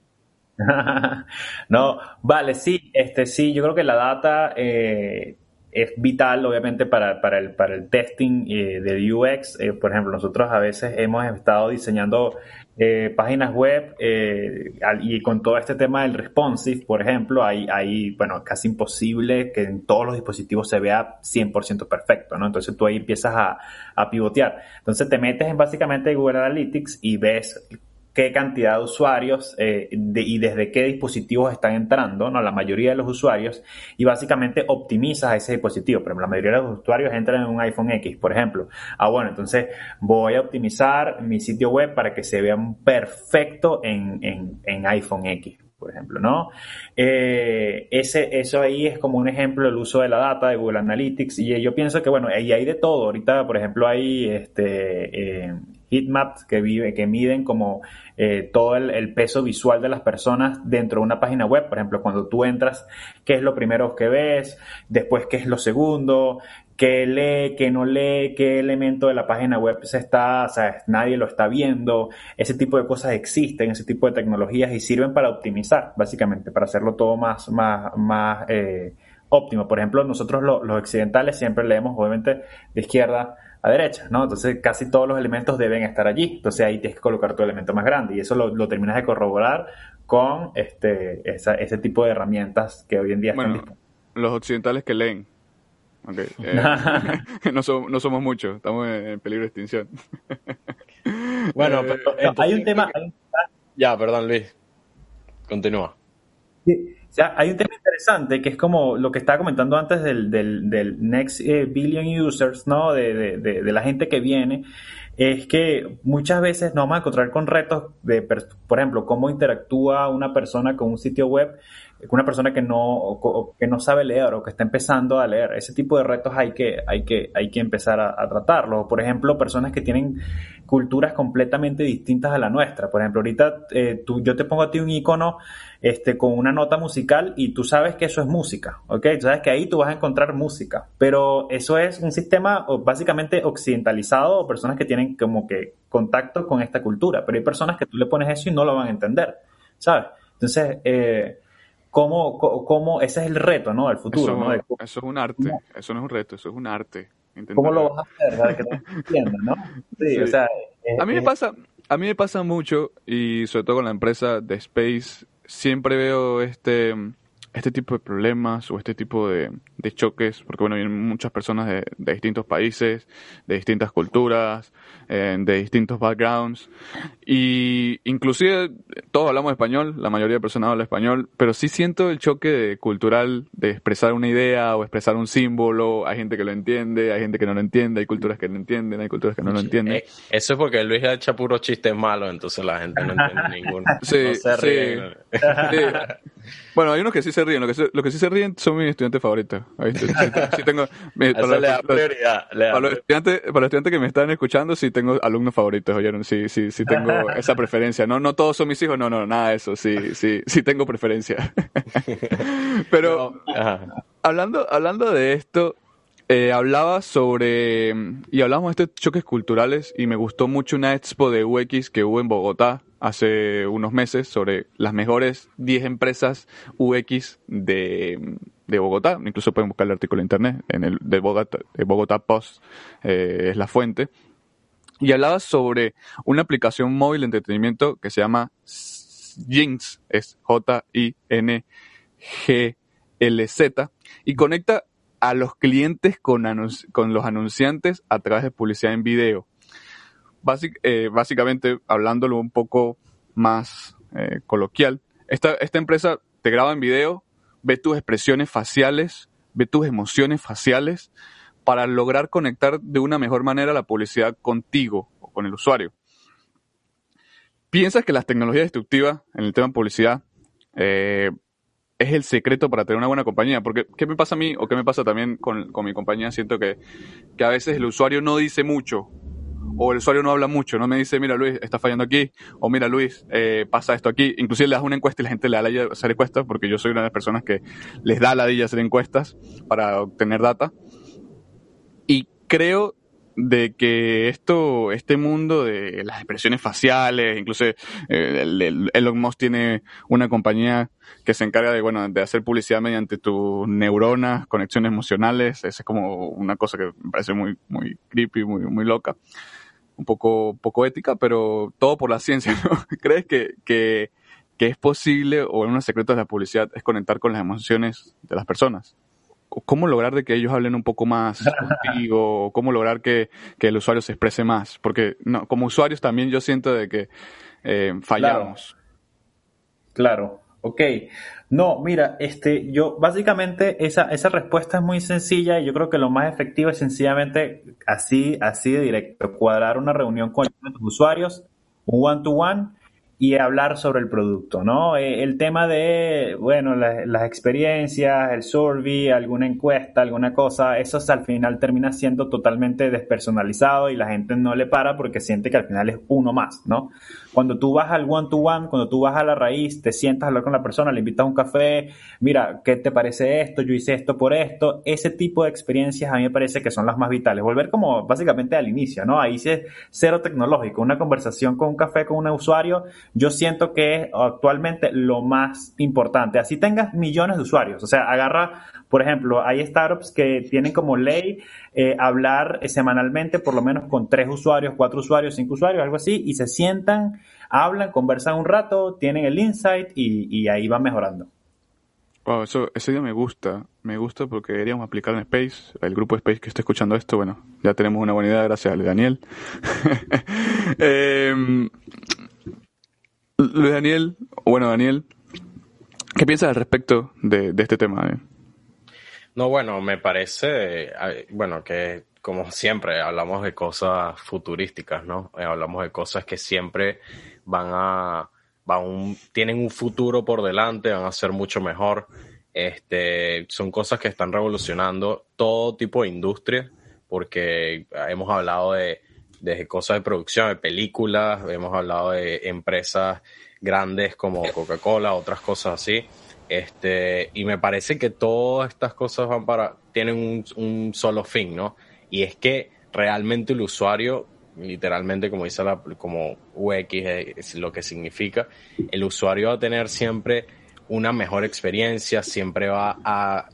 no, vale, sí, este sí, yo creo que la data eh, es vital, obviamente, para, para, el, para el testing eh, de UX. Eh, por ejemplo, nosotros a veces hemos estado diseñando eh, páginas web y con todo este tema del responsive, por ejemplo, hay, hay, bueno, casi imposible que en todos los dispositivos se vea 100% perfecto, ¿no? Entonces tú ahí empiezas a, a pivotear. Entonces te metes en básicamente Google Analytics y ves qué cantidad de usuarios eh, y desde qué dispositivos están entrando, ¿no? La mayoría de los usuarios, y básicamente optimizas ese dispositivo. Pero la mayoría de los usuarios entran en un iPhone X, por ejemplo. Ah, bueno, entonces voy a optimizar mi sitio web para que se vea perfecto en, en, iPhone X por ejemplo, ¿no? Eh, ese, eso ahí es como un ejemplo del uso de la data de Google Analytics y yo pienso que, bueno, ahí hay de todo. Ahorita, por ejemplo, hay este, eh, heatmaps que, vive, que miden como eh, todo el, peso visual de las personas dentro de una página web. Por ejemplo, cuando tú entras, ¿qué es lo primero que ves? Después, ¿qué es lo segundo? ¿Qué lee? ¿Qué no lee? ¿Qué elemento de la página web se está, o sea, nadie lo está viendo? Ese tipo de cosas existen, ese tipo de tecnologías y sirven para optimizar, básicamente, para hacerlo todo más, más, más eh, óptimo. Por ejemplo, nosotros los occidentales siempre leemos, obviamente, de izquierda a derecha, ¿no? Entonces casi todos los elementos deben estar allí. Entonces ahí tienes que colocar tu elemento más grande y eso lo, terminas de corroborar con este, ese tipo de herramientas que hoy en día bueno, Los occidentales que leen. Okay. Eh, no, somos muchos, estamos en, peligro de extinción. bueno, pero, hay un tema... Ya, perdón, Luis. continúa. Sí. Sea, hay un tema interesante que es como lo que estaba comentando antes del, del, Next eh, Billion Users, ¿no? De, de, de, de, la gente que viene, es que muchas veces nos vamos a encontrar con retos de, por ejemplo, cómo interactúa una persona con un sitio web una persona que no, que no sabe leer o que está empezando a leer. Ese tipo de retos hay que, hay que, hay que empezar a, tratarlos. Por ejemplo, personas que tienen culturas completamente distintas a la nuestra. Por ejemplo, ahorita eh, tú, yo te pongo a ti un icono este, con una nota musical y tú sabes que eso es música, ¿ok? Tú sabes que ahí tú vas a encontrar música, pero eso es un sistema básicamente occidentalizado o personas que tienen como que contacto con esta cultura, pero hay personas que tú le pones eso y no lo van a entender, ¿sabes? Entonces, eh, cómo, cómo, ese es el reto, ¿no? Del futuro, eso, ¿no? eso es un arte, eso no es un reto, eso es un arte. ¿Cómo lo vas a hacer? Para que te ¿no? Sí, o sea... a mí me pasa, a mí me pasa mucho, y sobre todo con la empresa de Space, siempre veo este este tipo de problemas o este tipo de, choques, porque bueno, vienen muchas personas de, distintos países, de distintas culturas, eh, de distintos backgrounds, y inclusive todos hablamos español, la mayoría de personas habla español, pero sí siento el choque cultural de expresar una idea o expresar un símbolo, hay gente que lo entiende, hay gente que no lo entiende, hay culturas que lo entienden, hay culturas que no lo entienden. Eh, eso es porque Luis ha hecho puros chistes malos, entonces la gente no entiende ninguno. Sí, sí. Bueno, hay unos que sí se ríen. Lo que, lo que sí se ríen son mis estudiantes favoritos. Sí, tengo, para, le da prioridad, para, los estudiantes, para los estudiantes que me están escuchando, sí tengo alumnos favoritos, oyeron. Sí, sí, sí tengo esa preferencia. No, no todos son mis hijos, no, no, nada de eso. Sí, sí, sí tengo preferencia. Pero, hablando, hablando de esto, eh, hablaba sobre, y hablamos de estos choques culturales, y me gustó mucho una expo de UX que hubo en Bogotá, hace unos meses sobre las mejores 10 empresas UX de, de, Bogotá. Incluso pueden buscar el artículo en internet, en el de Bogotá, de Bogotá Post eh, es la fuente. Y hablaba sobre una aplicación móvil de entretenimiento que se llama Jinx, es J-I-N-G-L-Z, y conecta a los clientes con, con los anunciantes a través de publicidad en video. Eh, básicamente, hablándolo un poco más eh, coloquial, esta, esta empresa te graba en video, ve tus expresiones faciales, ve tus emociones faciales para lograr conectar de una mejor manera la publicidad contigo o con el usuario. ¿Piensas que las tecnologías destructivas en el tema de publicidad eh, es el secreto para tener una buena compañía? Porque, ¿qué me pasa a mí o qué me pasa también con, con mi compañía? Siento que, que a veces el usuario no dice mucho o el usuario no habla mucho, no me dice, mira Luis, está fallando aquí, o mira Luis, eh, pasa esto aquí. Inclusive le das una encuesta y la gente le da la hacer encuestas, porque yo soy una de las personas que les da la hacer encuestas para obtener data. Y creo de que esto, este mundo de las expresiones faciales, incluso eh, Elon Musk tiene una compañía que se encarga de, bueno, de hacer publicidad mediante tus neuronas, conexiones emocionales, esa es como una cosa que me parece muy, muy creepy, muy, muy loca un poco, poco ética, pero todo por la ciencia, ¿no? ¿Crees que, que, que es posible, o uno de los secretos de la publicidad es conectar con las emociones de las personas? ¿Cómo lograr de que ellos hablen un poco más contigo? ¿Cómo lograr que, que, el usuario se exprese más? Porque no, como usuarios también yo siento de que eh, fallamos. claro. Ok. No, mira, este, yo básicamente esa, esa respuesta es muy sencilla y yo creo que lo más efectivo es sencillamente así, así de directo, cuadrar una reunión con los usuarios, un one-to-one, y hablar sobre el producto, ¿no? Eh, el tema de, bueno, las experiencias, el survey, alguna encuesta, alguna cosa, eso al final termina siendo totalmente despersonalizado y la gente no le para porque siente que al final es uno más, ¿no? Cuando tú vas al one-to-one, cuando tú vas a la raíz, te sientas a hablar con la persona, le invitas a un café, mira, ¿qué te parece esto? Yo hice esto por esto. Ese tipo de experiencias a mí me parece que son las más vitales. Volver como básicamente al inicio, ¿no? Ahí es cero tecnológico, una conversación con un café con un usuario, yo siento que es actualmente lo más importante. Así tengas millones de usuarios. O sea, agarra, por ejemplo, hay startups que tienen como ley eh, hablar semanalmente por lo menos con tres usuarios, cuatro usuarios, cinco usuarios, algo así, y se sientan hablan, conversan un rato, tienen el insight y, ahí van mejorando. Wow, eso, esa idea me gusta, me gusta porque deberíamos aplicar en Space, el grupo Space que está escuchando esto, bueno, ya tenemos una buena idea gracias a Daniel. eh, Luis Daniel, bueno Daniel, ¿Qué piensas al respecto de, este tema? Eh? No, bueno, me parece, bueno, que como siempre hablamos de cosas futurísticas, ¿no? Eh, hablamos de cosas que siempre van a, van tienen un futuro por delante, van a ser mucho mejor. Este, son cosas que están revolucionando todo tipo de industria, porque hemos hablado de, de cosas de producción, de películas, hemos hablado de empresas grandes como Coca-Cola, otras cosas así. Este, y me parece que todas estas cosas van para, tienen un, un solo fin, ¿no? Y es que realmente el usuario, literalmente como dice la, como UX es lo que significa, el usuario va a tener siempre una mejor experiencia, siempre va a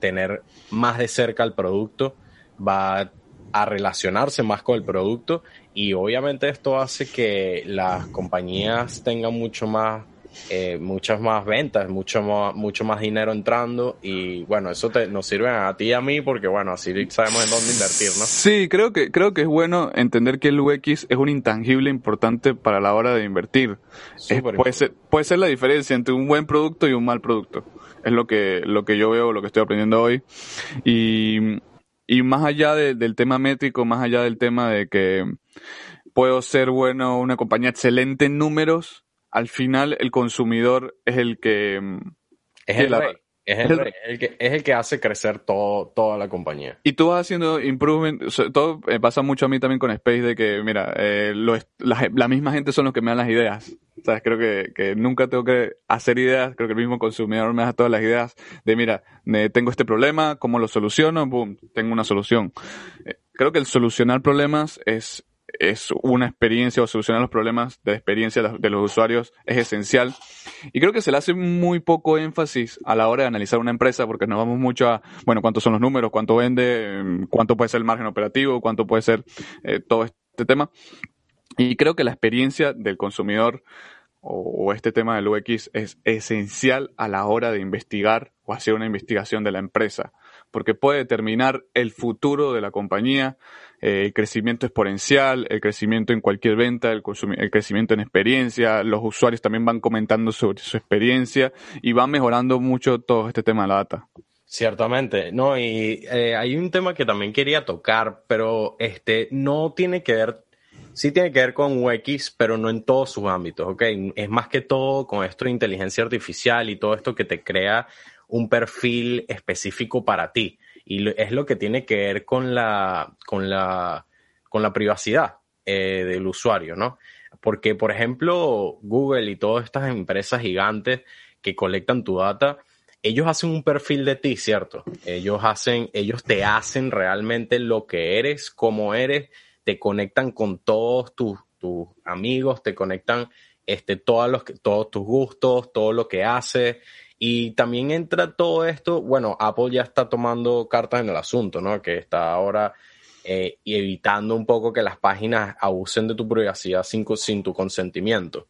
tener más de cerca el producto, va a relacionarse más con el producto y obviamente esto hace que las compañías tengan mucho más eh, muchas más ventas, mucho más, mucho más dinero entrando y bueno, eso te, nos sirve a ti y a mí porque bueno, así sabemos en dónde invertir, ¿no? Sí, creo que, creo que es bueno entender que el UX es un intangible importante para la hora de invertir. puede, ser, puede ser la diferencia entre un buen producto y un mal producto. Es lo que, lo que yo veo, lo que estoy aprendiendo hoy. Y, y más allá del tema métrico, más allá del tema de que puedo ser bueno, una compañía excelente en números, al final el consumidor es el que... Mm, es el, rey. Es el, el, que, es el que hace crecer todo, toda la compañía. Y tú vas haciendo improvement, todo eh, pasa mucho a mí también con Space de que, mira, eh, la, misma gente son los que me dan las ideas. ¿Sabes? Creo que, que, nunca tengo que hacer ideas, creo que el mismo consumidor me da todas las ideas de, mira, tengo este problema, ¿cómo lo soluciono? Boom, tengo una solución. Eh, creo que el solucionar problemas es es una experiencia o solucionar los problemas de experiencia de los usuarios es esencial. Y creo que se le hace muy poco énfasis a la hora de analizar una empresa porque nos vamos mucho a, bueno, cuántos son los números, cuánto vende, cuánto puede ser el margen operativo, cuánto puede ser eh, todo este tema. Y creo que la experiencia del consumidor o, este tema del UX es esencial a la hora de investigar o hacer una investigación de la empresa, porque puede determinar el futuro de la compañía, el crecimiento exponencial, el crecimiento en cualquier venta, el, el, crecimiento en experiencia, los usuarios también van comentando sobre su experiencia y van mejorando mucho todo este tema de la data. Ciertamente, no, y eh, hay un tema que también quería tocar, pero este no tiene que ver, sí tiene que ver con UX, pero no en todos sus ámbitos, ¿ok? Es más que todo con esto de inteligencia artificial y todo esto que te crea un perfil específico para ti. Y es lo que tiene que ver con la, con la, con la privacidad eh, del usuario, ¿no? Porque, por ejemplo, Google y todas estas empresas gigantes que colectan tu data, ellos hacen un perfil de ti, ¿cierto? Ellos hacen, ellos te hacen realmente lo que eres, como eres, te conectan con todos tus, tus amigos, te conectan este, todos, los, todos tus gustos, todo lo que haces. Y también entra todo esto, bueno, Apple ya está tomando cartas en el asunto, ¿no? Que está ahora eh, evitando un poco que las páginas abusen de tu privacidad sin, sin tu consentimiento.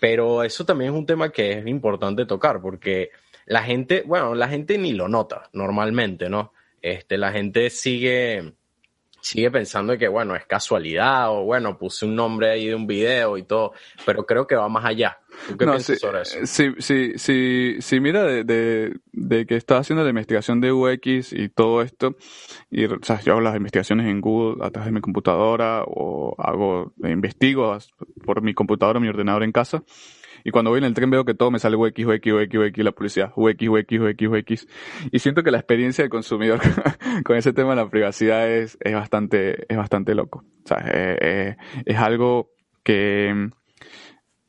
Pero eso también es un tema que es importante tocar porque la gente, bueno, la gente ni lo nota normalmente, ¿no? Este, la gente sigue, sigue pensando que, bueno, es casualidad o, bueno, puse un nombre ahí de un video y todo, pero creo que va más allá. ¿Tú qué piensas sobre eso? Sí, sí, sí, sí, mira, de, de, de, que estás haciendo la investigación de UX y todo esto, y o sea, yo hago las investigaciones en Google a través de mi computadora o hago, investigo por mi computadora, mi ordenador en casa, y cuando voy en el tren veo que todo me sale UX, UX, UX, UX, la publicidad, UX, UX, UX, UX. Y siento que la experiencia del consumidor con ese tema de la privacidad es, es bastante, es bastante loco. O sea, eh, eh, es algo que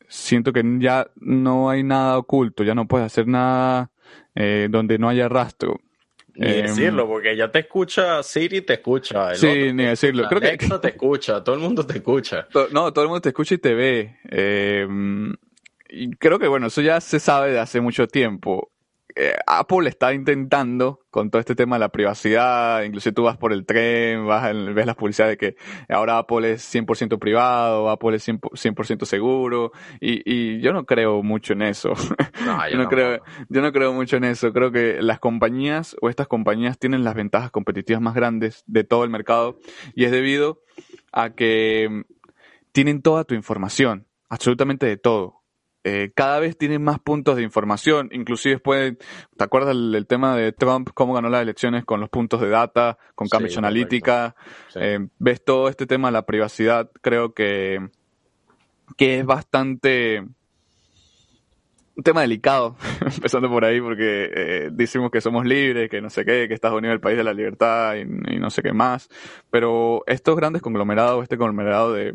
siento que ya no hay nada oculto, ya no puedes hacer nada eh, donde no haya rastro. Ni em, decirlo, porque ya te escucha Siri, te escucha. sí, ni decirlo. Creo que te escucha, todo el mundo te escucha. No, todo el mundo te escucha y te ve. Eh, y creo que bueno, eso ya se sabe de hace mucho tiempo. Eh, Apple está intentando con todo este tema de la privacidad, incluso tú vas por el tren, vas ves las publicidades de que ahora Apple es 100% privado, Apple es 100%, seguro, y, y, yo no creo mucho en eso. yo, no, creo, yo no creo mucho en eso. Creo que las compañías o estas compañías tienen las ventajas competitivas más grandes de todo el mercado, y es debido a que tienen toda tu información, absolutamente de todo. Eh, cada vez tienen más puntos de información, inclusive pueden, ¿te acuerdas el, tema de Trump, cómo ganó las elecciones con los puntos de data, con Cambridge Analytica? Eh, ves todo este tema de la privacidad, creo que, que es bastante un tema delicado, empezando por ahí, porque eh, decimos que somos libres, que no sé qué, que Estados Unidos es el país de la libertad y, no sé qué más. Pero estos grandes conglomerados, este conglomerado de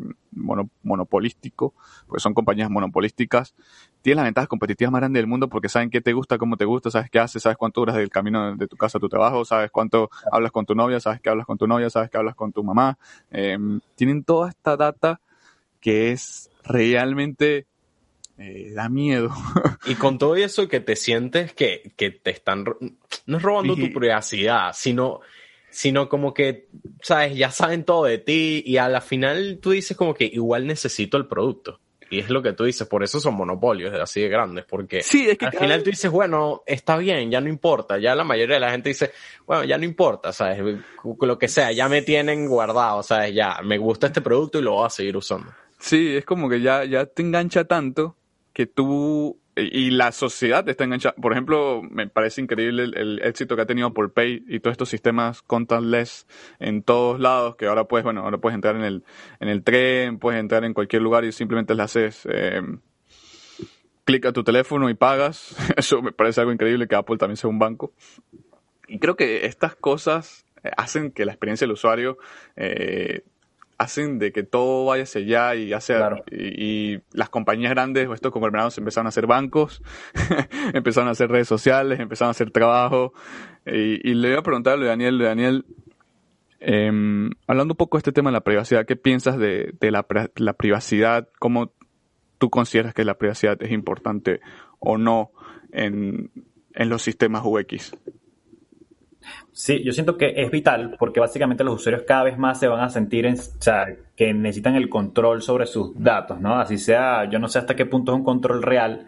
monopolístico, pues son compañías monopolísticas, tienen las ventajas competitivas más grandes del mundo porque saben qué te gusta, cómo te gusta, sabes qué haces, sabes cuánto duras del camino de tu casa a tu trabajo, sabes cuánto hablas con tu novia, sabes qué hablas con tu novia, sabes qué hablas con tu mamá. Em, tienen toda esta data que es realmente eh, da miedo. y con todo eso que te sientes que, que te están, no es robando tu privacidad, sino, sino como que, sabes, ya saben todo de ti y a la final tú dices como que igual necesito el producto. Y es lo que tú dices, por eso son monopolios así de grandes, porque sí, es que al final tú dices, bueno, está bien, ya no importa, ya la mayoría de la gente dice, bueno, ya no importa, ¿sabes? Lo que sea, ya me tienen guardado, ¿sabes? Ya, me gusta este producto y lo voy a seguir usando. Sí, es como que ya, ya te engancha tanto que tú y la sociedad está enganchada. Por ejemplo, me parece increíble el, éxito que ha tenido por Pay y todos estos sistemas contactless en todos lados, que ahora puedes, bueno, ahora puedes entrar en el, en el tren, puedes entrar en cualquier lugar y simplemente le haces eh, clic a tu teléfono y pagas. Eso me parece algo increíble que Apple también sea un banco. Y creo que estas cosas hacen que la experiencia del usuario eh, hacen de que todo vaya hacia allá y, hacia, y, las compañías grandes o estos conglomerados empezaron a hacer bancos, empezaron a hacer redes sociales, empezaron a hacer trabajo. Y, le voy a preguntar a Daniel, Daniel, em, hablando un poco de este tema de la privacidad, ¿qué piensas de, la, la, privacidad? ¿Cómo tú consideras que la privacidad es importante o no en, en los sistemas UX? Sí, yo siento que es vital porque básicamente los usuarios cada vez más se van a sentir, en, o sea, que necesitan el control sobre sus datos, ¿no? Así sea, yo no sé hasta qué punto es un control real,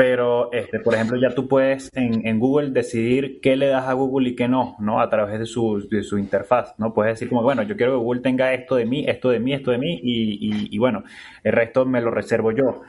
pero, este, por ejemplo, ya tú puedes en, Google decidir qué le das a Google y qué no, ¿no? A través de su, de su interfaz, ¿no? Puedes decir como, bueno, yo quiero que Google tenga esto de mí, esto de mí, esto de mí, y, y, bueno, el resto me lo reservo yo.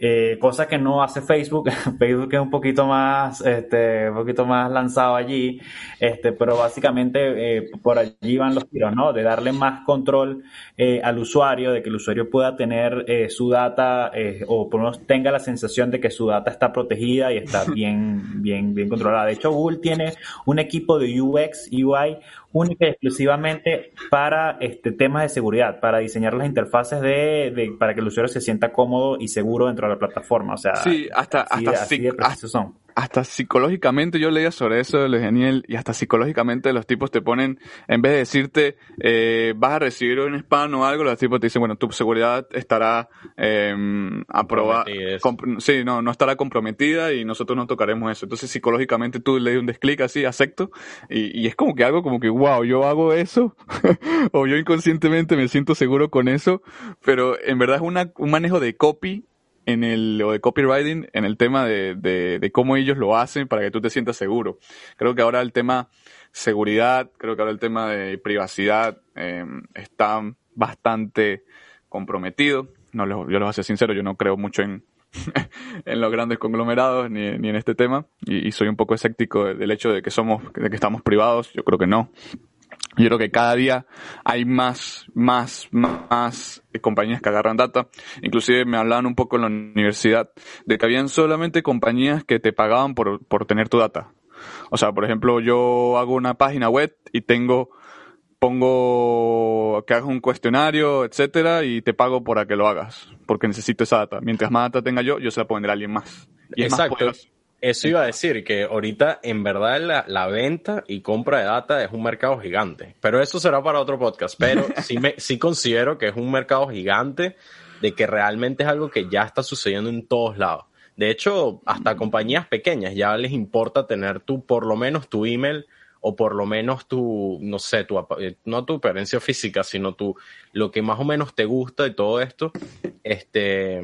Eh, cosa que no hace Facebook. Facebook es un poquito más, este, un poquito más lanzado allí, este, pero básicamente eh, por allí van los tiros, ¿no? De darle más control eh, al usuario, de que el usuario pueda tener eh, su data o por lo menos tenga la sensación de que su data está protegida y está bien, bien, bien controlada. De hecho, Google tiene un equipo de UX, UI única y exclusivamente para este, temas de seguridad, para diseñar las interfaces de, de, para que el usuario se sienta cómodo y seguro dentro de la plataforma. O sea, sí, hasta, hasta, hasta, son hasta psicológicamente yo leía sobre eso de Geniel y hasta psicológicamente los tipos te ponen, en vez de decirte eh, vas a recibir un spam o algo, los tipos te dicen, bueno, tu seguridad estará eh, aprobada, sí, no, no estará comprometida y nosotros no tocaremos eso. Entonces psicológicamente tú le das un desclic así, acepto, y, y es como que algo como que, wow, yo hago eso, o yo inconscientemente me siento seguro con eso, pero en verdad es una, un manejo de copy en el, o de copywriting en el tema de, de, cómo ellos lo hacen para que tú te sientas seguro. Creo que ahora el tema seguridad, creo que ahora el tema de privacidad eh, está bastante comprometido. No, yo les voy a ser sincero, yo no creo mucho en, en los grandes conglomerados ni, ni en este tema y, soy un poco escéptico del hecho de que somos, de que estamos privados. Yo creo que no. Yo creo que cada día hay más, más, más compañías que agarran data. Inclusive me hablaban un poco en la universidad de que habían solamente compañías que te pagaban por, por tener tu data. O sea, por ejemplo, yo hago una página web y tengo, pongo que hagas un cuestionario, etcétera, y te pago por a que lo hagas, porque necesito esa data. Mientras más data tenga yo, yo se la puedo vender a alguien más. Y Exacto. Eso iba a decir que ahorita en verdad la, la, venta y compra de data es un mercado gigante, pero eso será para otro podcast, pero sí, me, sí considero que es un mercado gigante de que realmente es algo que ya está sucediendo en todos lados. De hecho, hasta compañías pequeñas ya les importa tener tu, por lo menos tu email o por lo menos tu, no sé, tu, no tu preferencia física, sino tu, lo que más o menos te gusta y todo esto, este,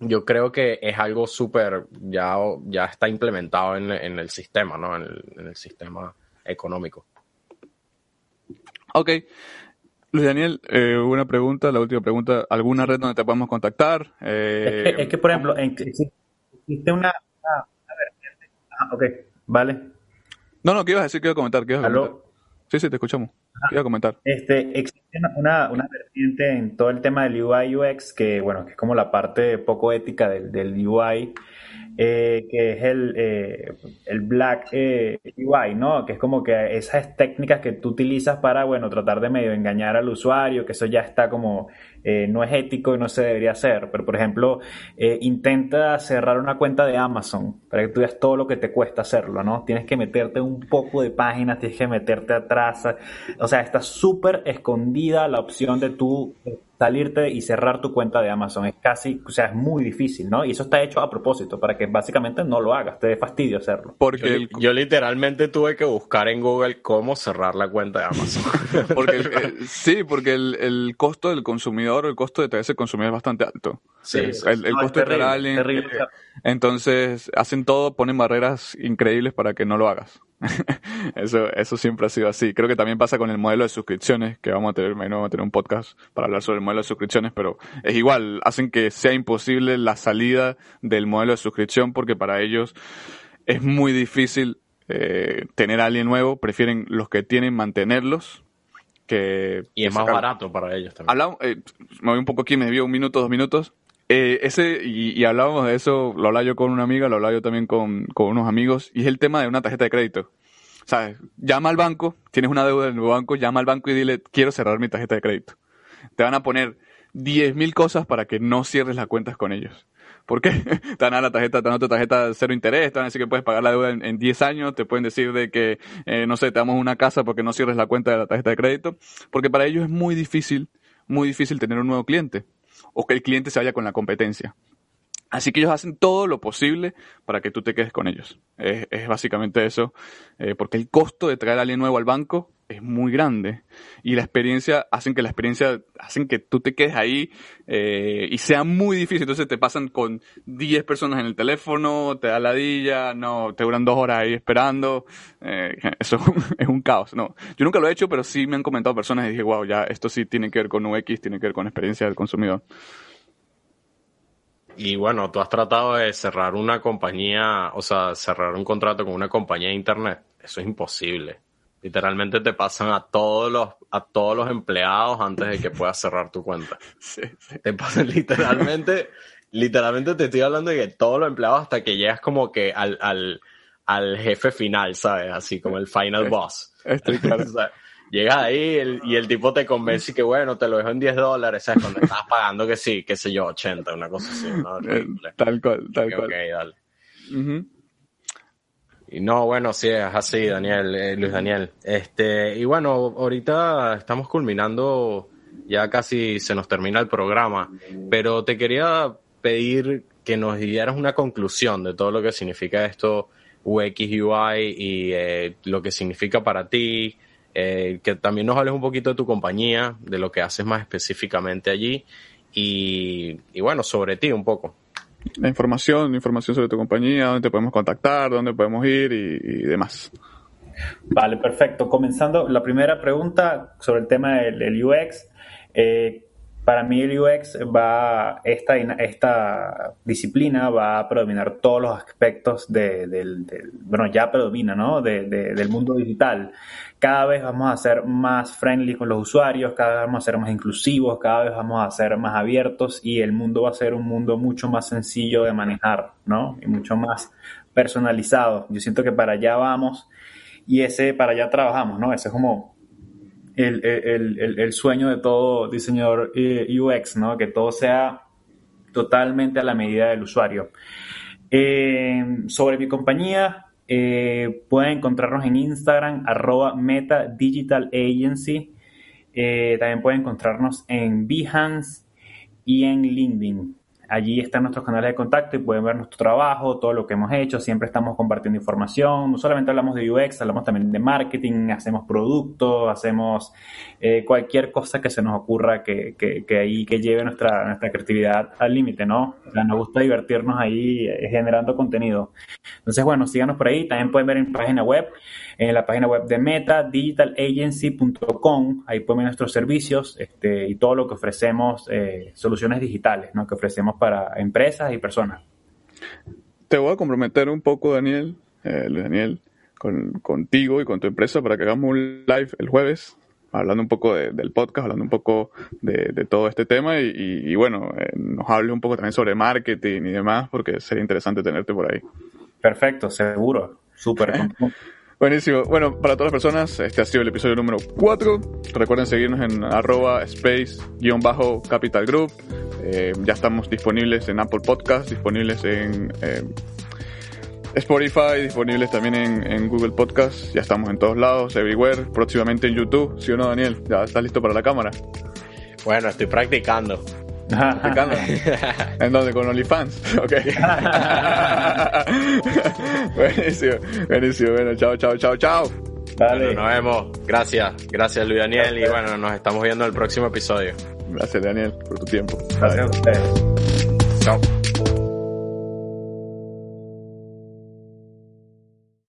yo creo que es algo súper, ya, ya está implementado en, en, el sistema, ¿no? En el, en el, sistema económico. Ok. Luis Daniel, eh, una pregunta, la última pregunta. ¿Alguna red donde te podemos contactar? Eh, es, que, por ejemplo, existe una, vertiente. Ah, ok, vale. No, no, ¿qué ibas a decir? ¿Qué ibas a comentar? ¿Qué ibas a comentar? Sí, sí, te escuchamos. ¿Qué ibas a comentar? Este, existe una, una, vertiente en todo el tema del UI UX que, bueno, que es como la parte poco ética del, del UI eh, que es el, eh, el Black eh, UI, ¿no? Que es como que esas técnicas que tú utilizas para, bueno, tratar de medio engañar al usuario, que eso ya está como, no es ético y no se debería hacer. Pero, por ejemplo, intenta cerrar una cuenta de Amazon para que tú veas todo lo que te cuesta hacerlo, ¿no? Tienes que meterte un poco de páginas, tienes que meterte atrás. O sea, está súper escondida la opción de tú salirte y cerrar tu cuenta de Amazon. Es casi, o sea, es muy difícil, ¿no? Y eso está hecho a propósito, para que básicamente no lo hagas, te dé fastidio hacerlo. Porque yo, literalmente tuve que buscar en Google cómo cerrar la cuenta de Amazon. porque eh, sí, porque el, costo del consumidor, el costo de ese consumidor es bastante alto. Sí, el, costo es terrible, Entonces, hacen todo, ponen barreras increíbles para que no lo hagas. eso, eso siempre ha sido así. Creo que también pasa con el modelo de suscripciones, que vamos a tener, vamos a tener un podcast para hablar sobre el modelo de suscripciones, pero es igual, hacen que sea imposible la salida del modelo de suscripción porque para ellos es muy difícil eh, tener a alguien nuevo, prefieren los que tienen mantenerlos. Que, y es más barato para ellos también. Eh, me voy un poco aquí, me desvío un minuto, dos minutos. Eh, ese, y, hablábamos de eso, lo hablaba yo con una amiga, lo hablaba yo también con, unos amigos, y es el tema de una tarjeta de crédito. ¿Sabes? Llama al banco, tienes una deuda en el banco, llama al banco y dile, quiero cerrar mi tarjeta de crédito. Te van a poner 10.000 cosas para que no cierres las cuentas con ellos. ¿Por qué? te a la tarjeta, te dan otra tarjeta cero interés, te van a decir que puedes pagar la deuda en, 10 años, te pueden decir de que, eh, no sé, te damos una casa porque no cierres la cuenta de la tarjeta de crédito, porque para ellos es muy difícil, muy difícil tener un nuevo cliente o que el cliente se vaya con la competencia. Así que ellos hacen todo lo posible para que tú te quedes con ellos. Es, básicamente eso, eh, porque el costo de traer a alguien nuevo al banco es muy grande y la experiencia hacen que la experiencia hacen que tú te quedes ahí eh, y sea muy difícil. Entonces te pasan con 10 personas en el teléfono, te da ladilla, no, te duran dos horas ahí esperando. Eh, eso es un caos. No, yo nunca lo he hecho, pero sí me han comentado personas y dije, wow, ya esto sí tiene que ver con UX, tiene que ver con experiencia del consumidor. Y bueno, tú has tratado de cerrar una compañía, o sea, cerrar un contrato con una compañía de internet. Eso es imposible. Literalmente te pasan a todos los, a todos los empleados antes de que puedas cerrar tu cuenta. Te pasan literalmente, literalmente te estoy hablando de que todos los empleados hasta que llegas como que al, al, al jefe final, ¿sabes? Así como el final boss. Estoy claro. Llegas ahí y el tipo te convence y que bueno, te lo dejo en 10 dólares, ¿sabes? Cuando estás pagando que sí, qué sé yo, 80, una cosa así, ¿no? Eh, tal cual, tal cual. Ok, dale. Y no, bueno, sí, es así, Daniel, eh, Luis Daniel. Este, y bueno, ahorita estamos culminando, ya casi se nos termina el programa, pero te quería pedir que nos dieras una conclusión de todo lo que significa esto UX UI y eh, lo que significa para ti, eh, que también nos hables un poquito de tu compañía, de lo que haces más específicamente allí y, bueno, sobre ti un poco. La información, información sobre tu compañía, dónde te podemos contactar, dónde podemos ir y, demás. Vale, perfecto. Comenzando la primera pregunta sobre el tema del, UX. Eh, para mí el UX va, esta, esta disciplina va a predominar todos los aspectos del, bueno, ya predomina, ¿no? del mundo digital. Cada vez vamos a ser más friendly con los usuarios, cada vez vamos a ser más inclusivos, cada vez vamos a ser más abiertos y el mundo va a ser un mundo mucho más sencillo de manejar, ¿no? Y mucho más personalizado. Yo siento que para allá vamos y ese, para allá trabajamos, ¿no? Ese es como el, sueño de todo diseñador eh, UX, ¿no? Que todo sea totalmente a la medida del usuario. Eh, sobre mi compañía, eh, pueden encontrarnos en Instagram, arroba Meta Digital Agency. también pueden encontrarnos en Behance y en LinkedIn. Allí están nuestros canales de contacto y pueden ver nuestro trabajo, todo lo que hemos hecho. Siempre estamos compartiendo información. No solamente hablamos de UX, hablamos también de marketing, hacemos productos, hacemos eh, cualquier cosa que se nos ocurra que, que, ahí que lleve nuestra, nuestra creatividad al límite, ¿no? O sea, nos gusta divertirnos ahí eh, generando contenido. Entonces, bueno, síganos por ahí. También pueden ver en página web, en la página web de Meta, digitalagency.com. Ahí pueden ver nuestros servicios este, y todo lo que ofrecemos, eh, soluciones digitales, ¿no? Que ofrecemos para empresas y personas. Te voy a comprometer un poco, Daniel, eh, Luis Daniel, con, contigo y con tu empresa para que hagamos un live el jueves, hablando un poco del podcast, hablando un poco de, todo este tema y, bueno, eh, nos hable un poco también sobre marketing y demás, porque sería interesante tenerte por ahí. Perfecto, seguro, súper. Buenísimo. Bueno, para todas las personas, este ha sido el episodio número 4. Recuerden seguirnos en arroba space-capital group. Eh, ya estamos disponibles en Apple Podcast, disponibles en eh, Spotify, disponibles también en, Google Podcast. Ya estamos en todos lados, everywhere. Próximamente en YouTube. ¿Sí o no, Daniel? ¿Ya estás listo para la cámara? Bueno, estoy practicando. ¿En dónde? ¿Con OnlyFans? Ok. buenísimo, buenísimo. Bueno, chao, chao, chao, chao. Vale. nos vemos. Gracias. Gracias, Luis Daniel. Y bueno, nos estamos viendo en el próximo episodio. Gracias, Daniel, por tu tiempo. Gracias a ustedes. Chao.